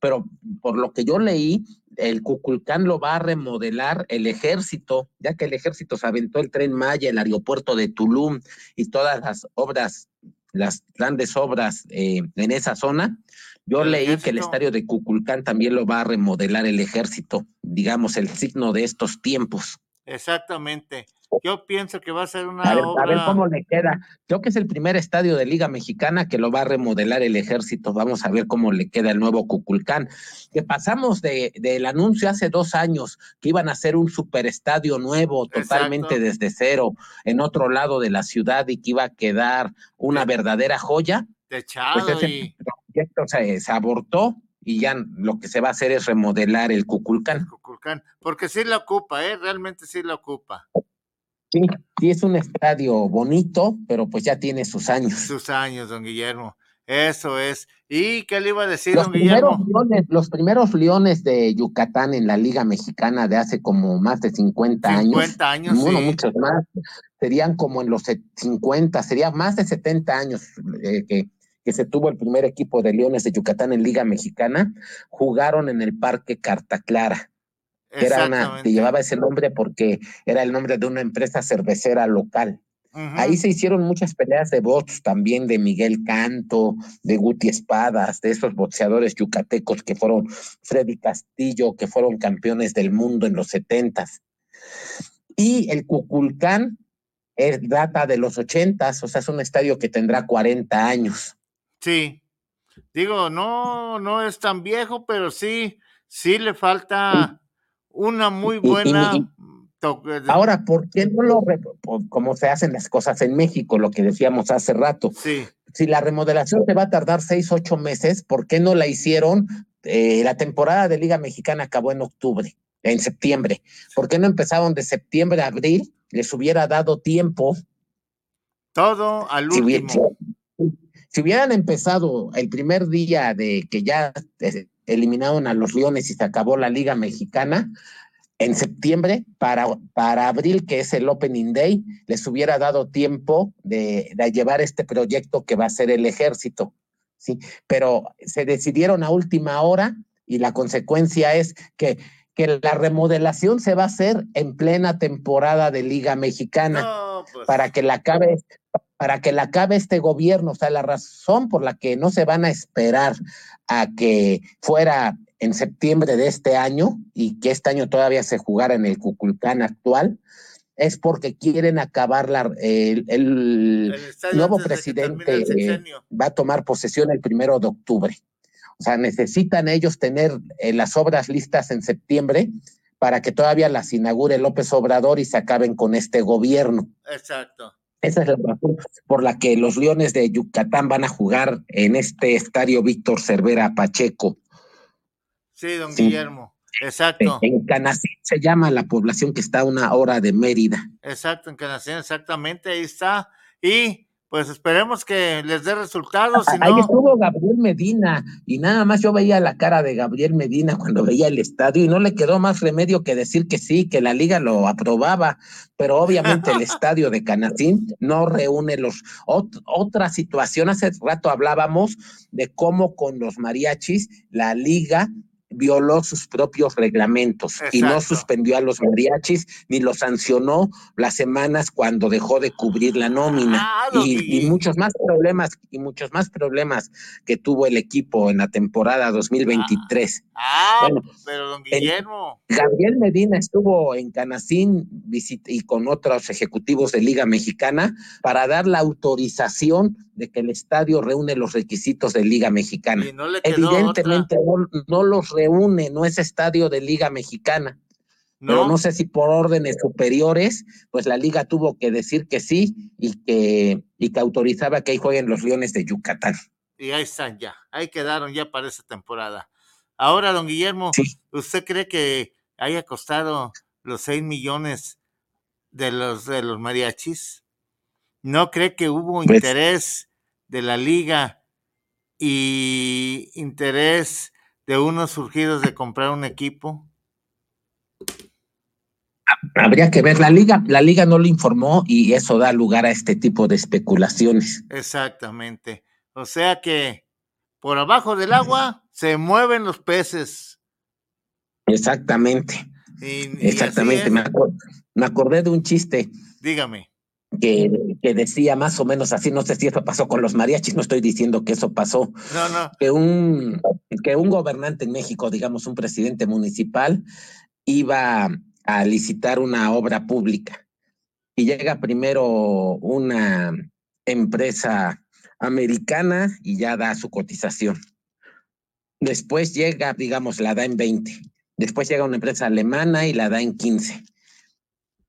pero por lo que yo leí, el Cuculcán lo va a remodelar el ejército, ya que el ejército se aventó el tren Maya, el aeropuerto de Tulum y todas las obras las grandes obras eh, en esa zona. Yo leí que el estadio de Cuculcán también lo va a remodelar el ejército, digamos, el signo de estos tiempos. Exactamente. Yo pienso que va a ser una a ver, obra... A ver cómo le queda. Creo que es el primer estadio de Liga Mexicana que lo va a remodelar el ejército. Vamos a ver cómo le queda el nuevo Cuculcán. Que pasamos de, del anuncio hace dos años que iban a hacer un superestadio nuevo, totalmente desde cero, en otro lado de la ciudad y que iba a quedar una verdadera joya. Techado pues ese proyecto se, se abortó y ya lo que se va a hacer es remodelar el Cuculcán. El Cuculcán, porque sí la ocupa, ¿eh? realmente sí la ocupa. Sí, sí es un estadio bonito, pero pues ya tiene sus años. Sus años, don Guillermo. Eso es. ¿Y qué le iba a decir, los don primeros Guillermo? Leones, los primeros Leones de Yucatán en la Liga Mexicana de hace como más de 50 años. 50 años, bueno, sí. muchos más. Serían como en los 50, sería más de 70 años eh, que, que se tuvo el primer equipo de Leones de Yucatán en Liga Mexicana. Jugaron en el Parque Carta Clara que era una, que llevaba ese nombre porque era el nombre de una empresa cervecera local. Uh -huh. Ahí se hicieron muchas peleas de bots también de Miguel Canto, de Guti Espadas, de esos boxeadores yucatecos que fueron Freddy Castillo, que fueron campeones del mundo en los setentas. Y el Cuculcán es, data de los ochentas, o sea, es un estadio que tendrá 40 años. Sí, digo, no, no es tan viejo, pero sí, sí le falta... Una muy buena. Ahora, ¿por qué no lo, como se hacen las cosas en México, lo que decíamos hace rato? Sí. Si la remodelación te va a tardar seis, ocho meses, ¿por qué no la hicieron? Eh, la temporada de Liga Mexicana acabó en octubre, en septiembre. ¿Por qué no empezaron de septiembre a abril? Les hubiera dado tiempo. Todo al si último. Hubiera, si hubieran empezado el primer día de que ya eh, eliminaron a los Leones y se acabó la Liga Mexicana, en septiembre, para, para abril, que es el Opening Day, les hubiera dado tiempo de, de, llevar este proyecto que va a ser el ejército. ¿sí? Pero se decidieron a última hora y la consecuencia es que, que la remodelación se va a hacer en plena temporada de Liga Mexicana No, pues, para que la acabe para que la acabe este gobierno, o sea, la razón por la que no se van a esperar a que fuera en septiembre de este año y que este año todavía se jugara en el Cuculcán actual, es porque quieren acabar la, el, el, el estadio nuevo presidente el eh, va a tomar posesión el primero de octubre. O sea, necesitan ellos tener eh, las obras listas en septiembre para que todavía las inaugure López Obrador y se acaben con este gobierno. Exacto. Esa es la razón por la que los Leones de Yucatán van a jugar en este estadio Víctor Cervera Pacheco. Sí, don Sí. Guillermo. Exacto. En Canacín se llama la población que está a una hora de Mérida. Exacto, en Canacín, exactamente, ahí está. Y pues esperemos que les dé resultados, si Ahí no, estuvo Gabriel Medina y nada más yo veía la cara de Gabriel Medina cuando veía el estadio y no le quedó más remedio que decir que sí, que la liga lo aprobaba, pero obviamente el estadio de Canacín no reúne los ot- otra situación. Hace rato hablábamos de cómo con los mariachis la liga violó sus propios reglamentos y no suspendió a los mariachis ni los sancionó las semanas cuando dejó de cubrir la nómina Ah, y, muchos más problemas y muchos más problemas que tuvo el equipo en la temporada 2023. Ah, Bueno, pero don Guillermo, Gabriel Medina estuvo en Canacín y con otros ejecutivos de Liga Mexicana para dar la autorización de que el estadio reúne los requisitos de Liga Mexicana. y no le quedó Evidentemente otra. no, no los reúne, no es estadio de Liga Mexicana. Pero No, no sé si por órdenes superiores, pues la liga tuvo que decir que sí y que, y que autorizaba que ahí jueguen los Leones de Yucatán. y ahí están ya, ahí quedaron ya para esta temporada. Ahora, don Guillermo, Sí. ¿usted cree que haya costado los 6 millones de los de los mariachis? ¿No cree que hubo Pues- interés de la liga y interés de unos surgidos de comprar un equipo? Habría que ver, la liga, la liga no lo informó y eso da lugar a este tipo de especulaciones. Exactamente. O sea que por abajo del agua se mueven los peces. Exactamente, Y, y así exactamente. Me, me acordé de un chiste. Dígame. Que, que, decía más o menos así, no sé si eso pasó con los mariachis, no estoy diciendo que eso pasó, no, no. Que, un, que un gobernante en México, digamos un presidente municipal, iba a licitar una obra pública y llega primero una empresa americana y ya da su cotización. Después llega, digamos, la da en 20. Después llega una empresa alemana y la da en 15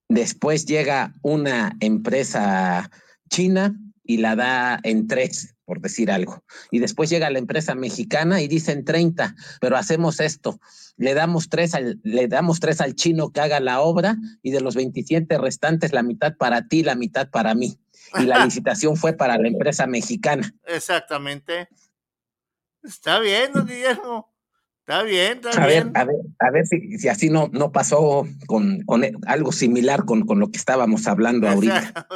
Después llega una empresa china y la da en tres, por decir algo. Y después llega la empresa mexicana y dicen 30, pero hacemos esto. Le damos tres al, le damos tres al chino que haga la obra y de los 27 restantes la mitad para ti, la mitad para mí. Y la licitación fue para la empresa mexicana. Exactamente. Está bien, don Guillermo. Está bien, está a bien. Ver, a ver, a ver si, si así no, no pasó con, con algo similar con, con, lo que estábamos hablando ahorita.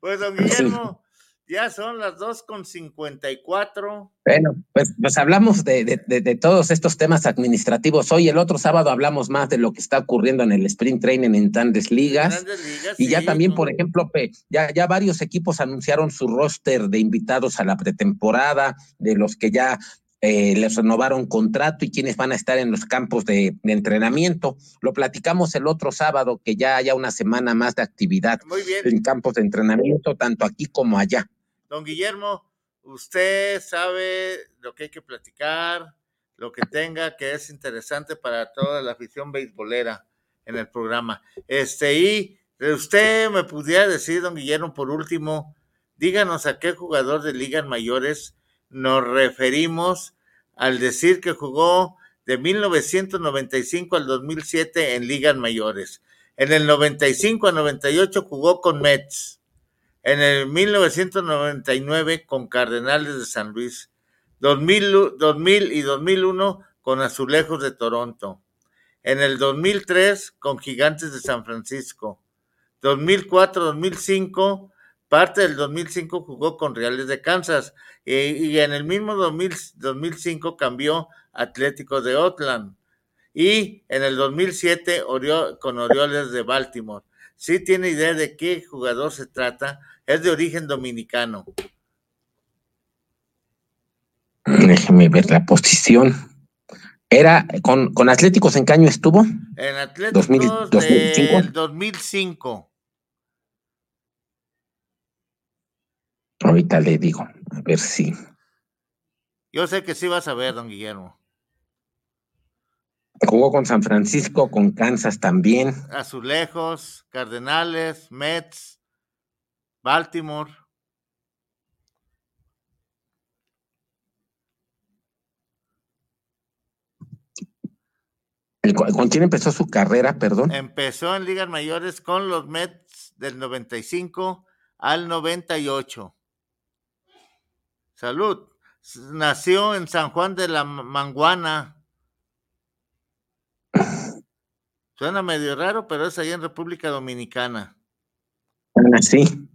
Pues, don Guillermo, ya son las 2.54. Bueno, pues, pues hablamos de, de, de, todos estos temas administrativos. Hoy, el otro sábado, hablamos más de lo que está ocurriendo en el sprint training en grandes ligas. ligas y ya también, por ejemplo, ya, ya varios equipos anunciaron su roster de invitados a la pretemporada, de los que ya eh, les renovaron contrato y quienes van a estar en los campos de, entrenamiento. Lo platicamos el otro sábado, que ya haya una semana más de actividad en campos de entrenamiento, tanto aquí como allá. Don Guillermo, usted sabe lo que hay que platicar, lo que tenga que es interesante para toda la afición beisbolera en el programa. Este, y usted me pudiera decir, don Guillermo, por último, díganos a qué jugador de ligas mayores nos referimos al decir que jugó de 1995 al 2007 en ligas mayores. En el 95 a 98 jugó con Mets. En el 1999 con Cardenales de San Luis. 2000, 2000 y 2001 con Azulejos de Toronto. En el 2003 con Gigantes de San Francisco. 2004-2005 Parte del 2005 jugó con Reales de Kansas y, en el mismo 2005 cambió Atlético de Oakland y en el 2007 con Orioles de Baltimore. Si tiene idea de qué jugador se trata, es de origen dominicano. Déjeme ver la posición. Era con, con Atléticos en Caño estuvo. En Atléticos 2005. del 2005. Ahorita le digo, a ver si. Yo sé que sí vas a ver, don Guillermo. Jugó con San Francisco, con Kansas también. Azulejos, Cardenales, Mets, Baltimore. ¿Con quién empezó su carrera, perdón? Empezó en ligas mayores con los Mets del 95 al 98. Salud. Nació en San Juan de la Manguana. Suena medio raro, pero es allá en República Dominicana. Sí.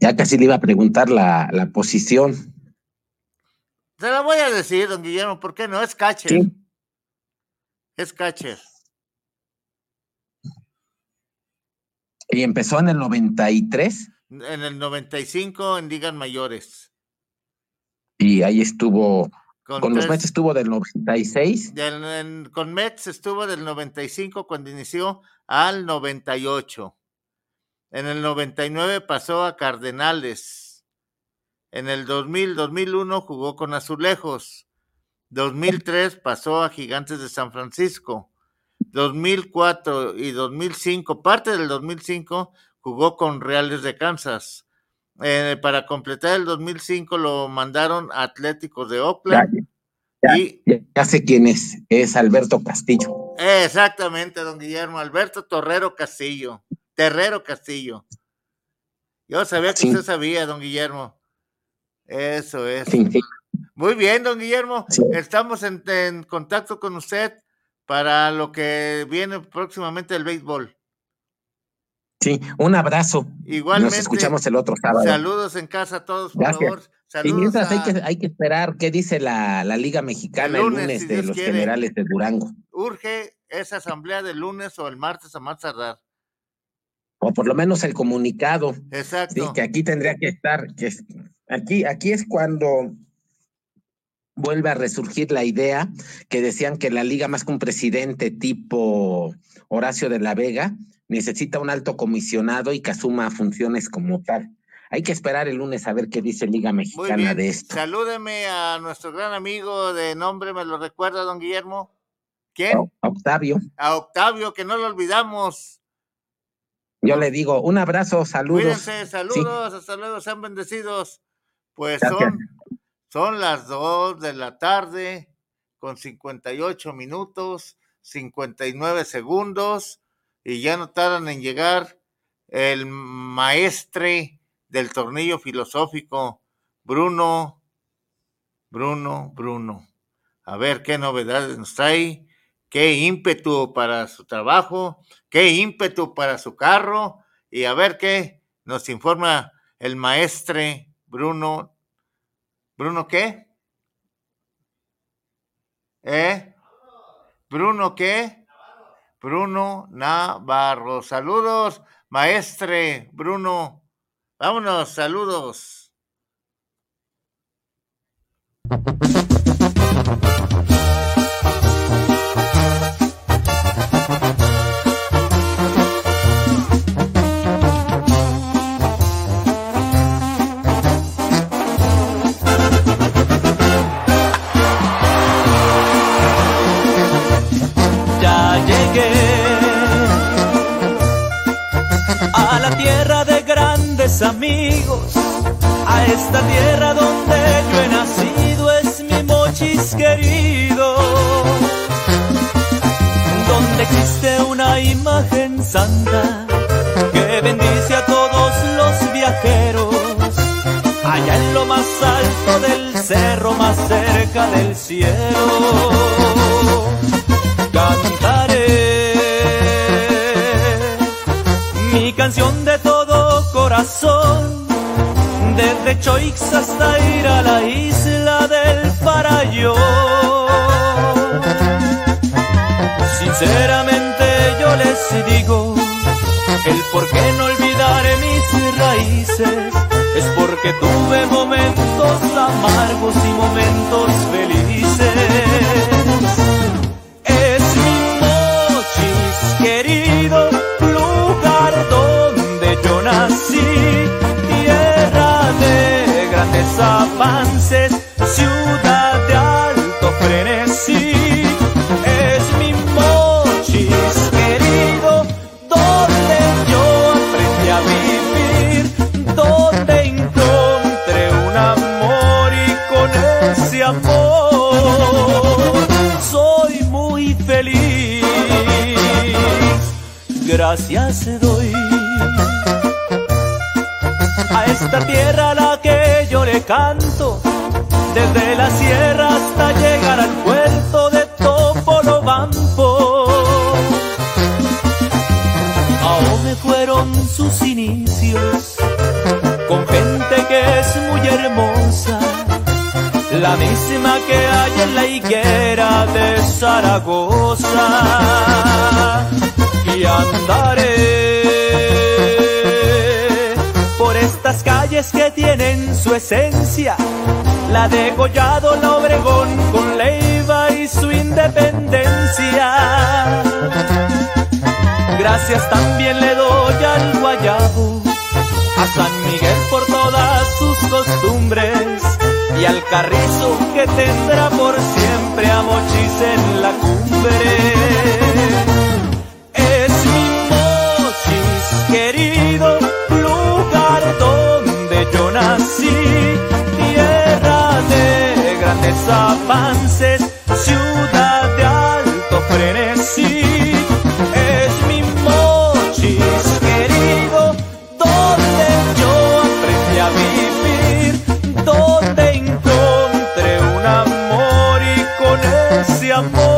Ya casi le iba a preguntar la, la posición. Se la voy a decir, don Guillermo, ¿por qué no? Es catcher. Es catcher. ¿Y empezó en el 93? En el 95 en ligas mayores. Y ahí estuvo, con, los Mets estuvo del 96. con Mets estuvo del 95 cuando inició al 98. En el 99 pasó a Cardenales. En el 2000, 2001 jugó con Azulejos. 2003 pasó a Gigantes de San Francisco. 2004 y 2005, parte del 2005, jugó con Reales de Kansas. Eh, para completar el 2005 lo mandaron a Atléticos de Oakland. Ya, y, ya, sé quién es, es Alberto Castillo. Exactamente, don Guillermo, Alberto Torrero Castillo, Terrero Castillo. Yo sabía que usted sabía, don Guillermo. Eso es. Muy bien, don Guillermo. Estamos en, en contacto con usted para lo que viene próximamente el béisbol. Sí, un abrazo. Igualmente. Nos escuchamos el otro sábado. Saludos en casa a todos, por favor. y mientras hay, que, hay que esperar qué dice la, la Liga Mexicana el lunes, de los generales de Durango. Urge esa asamblea del lunes o el martes a más tardar. O por lo menos el comunicado. Exacto. Sí, que aquí tendría que estar, que aquí, aquí es cuando vuelve a resurgir la idea que decían que la liga más que un presidente tipo Horacio de la Vega necesita un alto comisionado y que asuma funciones como tal. Hay que esperar el lunes a ver qué dice Liga Mexicana de esto. Salúdeme a nuestro gran amigo de nombre, ¿me lo recuerda, don Guillermo? ¿Quién? A Octavio. A Octavio, que no lo olvidamos. Yo le digo un abrazo, saludos. Cuídense, saludos, hasta luego, sean bendecidos. Pues son, son las dos de la tarde con 58 minutos, 59 segundos y ya no tardan en llegar el maestre del tornillo filosófico, Bruno, Bruno, Bruno. A ver qué novedades nos trae, qué ímpetu para su trabajo, qué ímpetu para su carro y a ver qué nos informa el maestre Bruno. ¿Bruno qué? ¿Eh? ¿Bruno qué? Bruno Navarro. Saludos, maestre Bruno. Vámonos, saludos. Esta tierra donde yo he nacido es mi mochis querido donde existe una imagen santa que bendice a todos los viajeros allá en lo más alto del cerro más cerca del cielo Choix hasta ir a la isla del Parayo. Sinceramente yo les digo, el por qué no olvidaré mis raíces, es porque tuve momentos amargos y momentos felices. Avances, ciudad de alto frenesí. Es mi mochis querido, donde yo aprendí a vivir, donde encontré un amor y con ese amor soy muy feliz. Gracias doy a esta tierra la que yo le canto, desde la sierra hasta llegar al puerto de Topolobampo. me fueron sus inicios, con gente que es muy hermosa, la misma que hay en la higuera de Zaragoza. Y andaré estas calles que tienen su esencia, la de Collado, la Obregón, con Leiva y su independencia. Gracias también le doy al Guayabo, a San Miguel por todas sus costumbres y al carrizo que tendrá por siempre a Mochis en la cumbre. Nací, tierra de grandes avances, ciudad de alto frenesí. Es mi mochis querido, donde yo aprendí a vivir, donde encontré un amor y con ese amor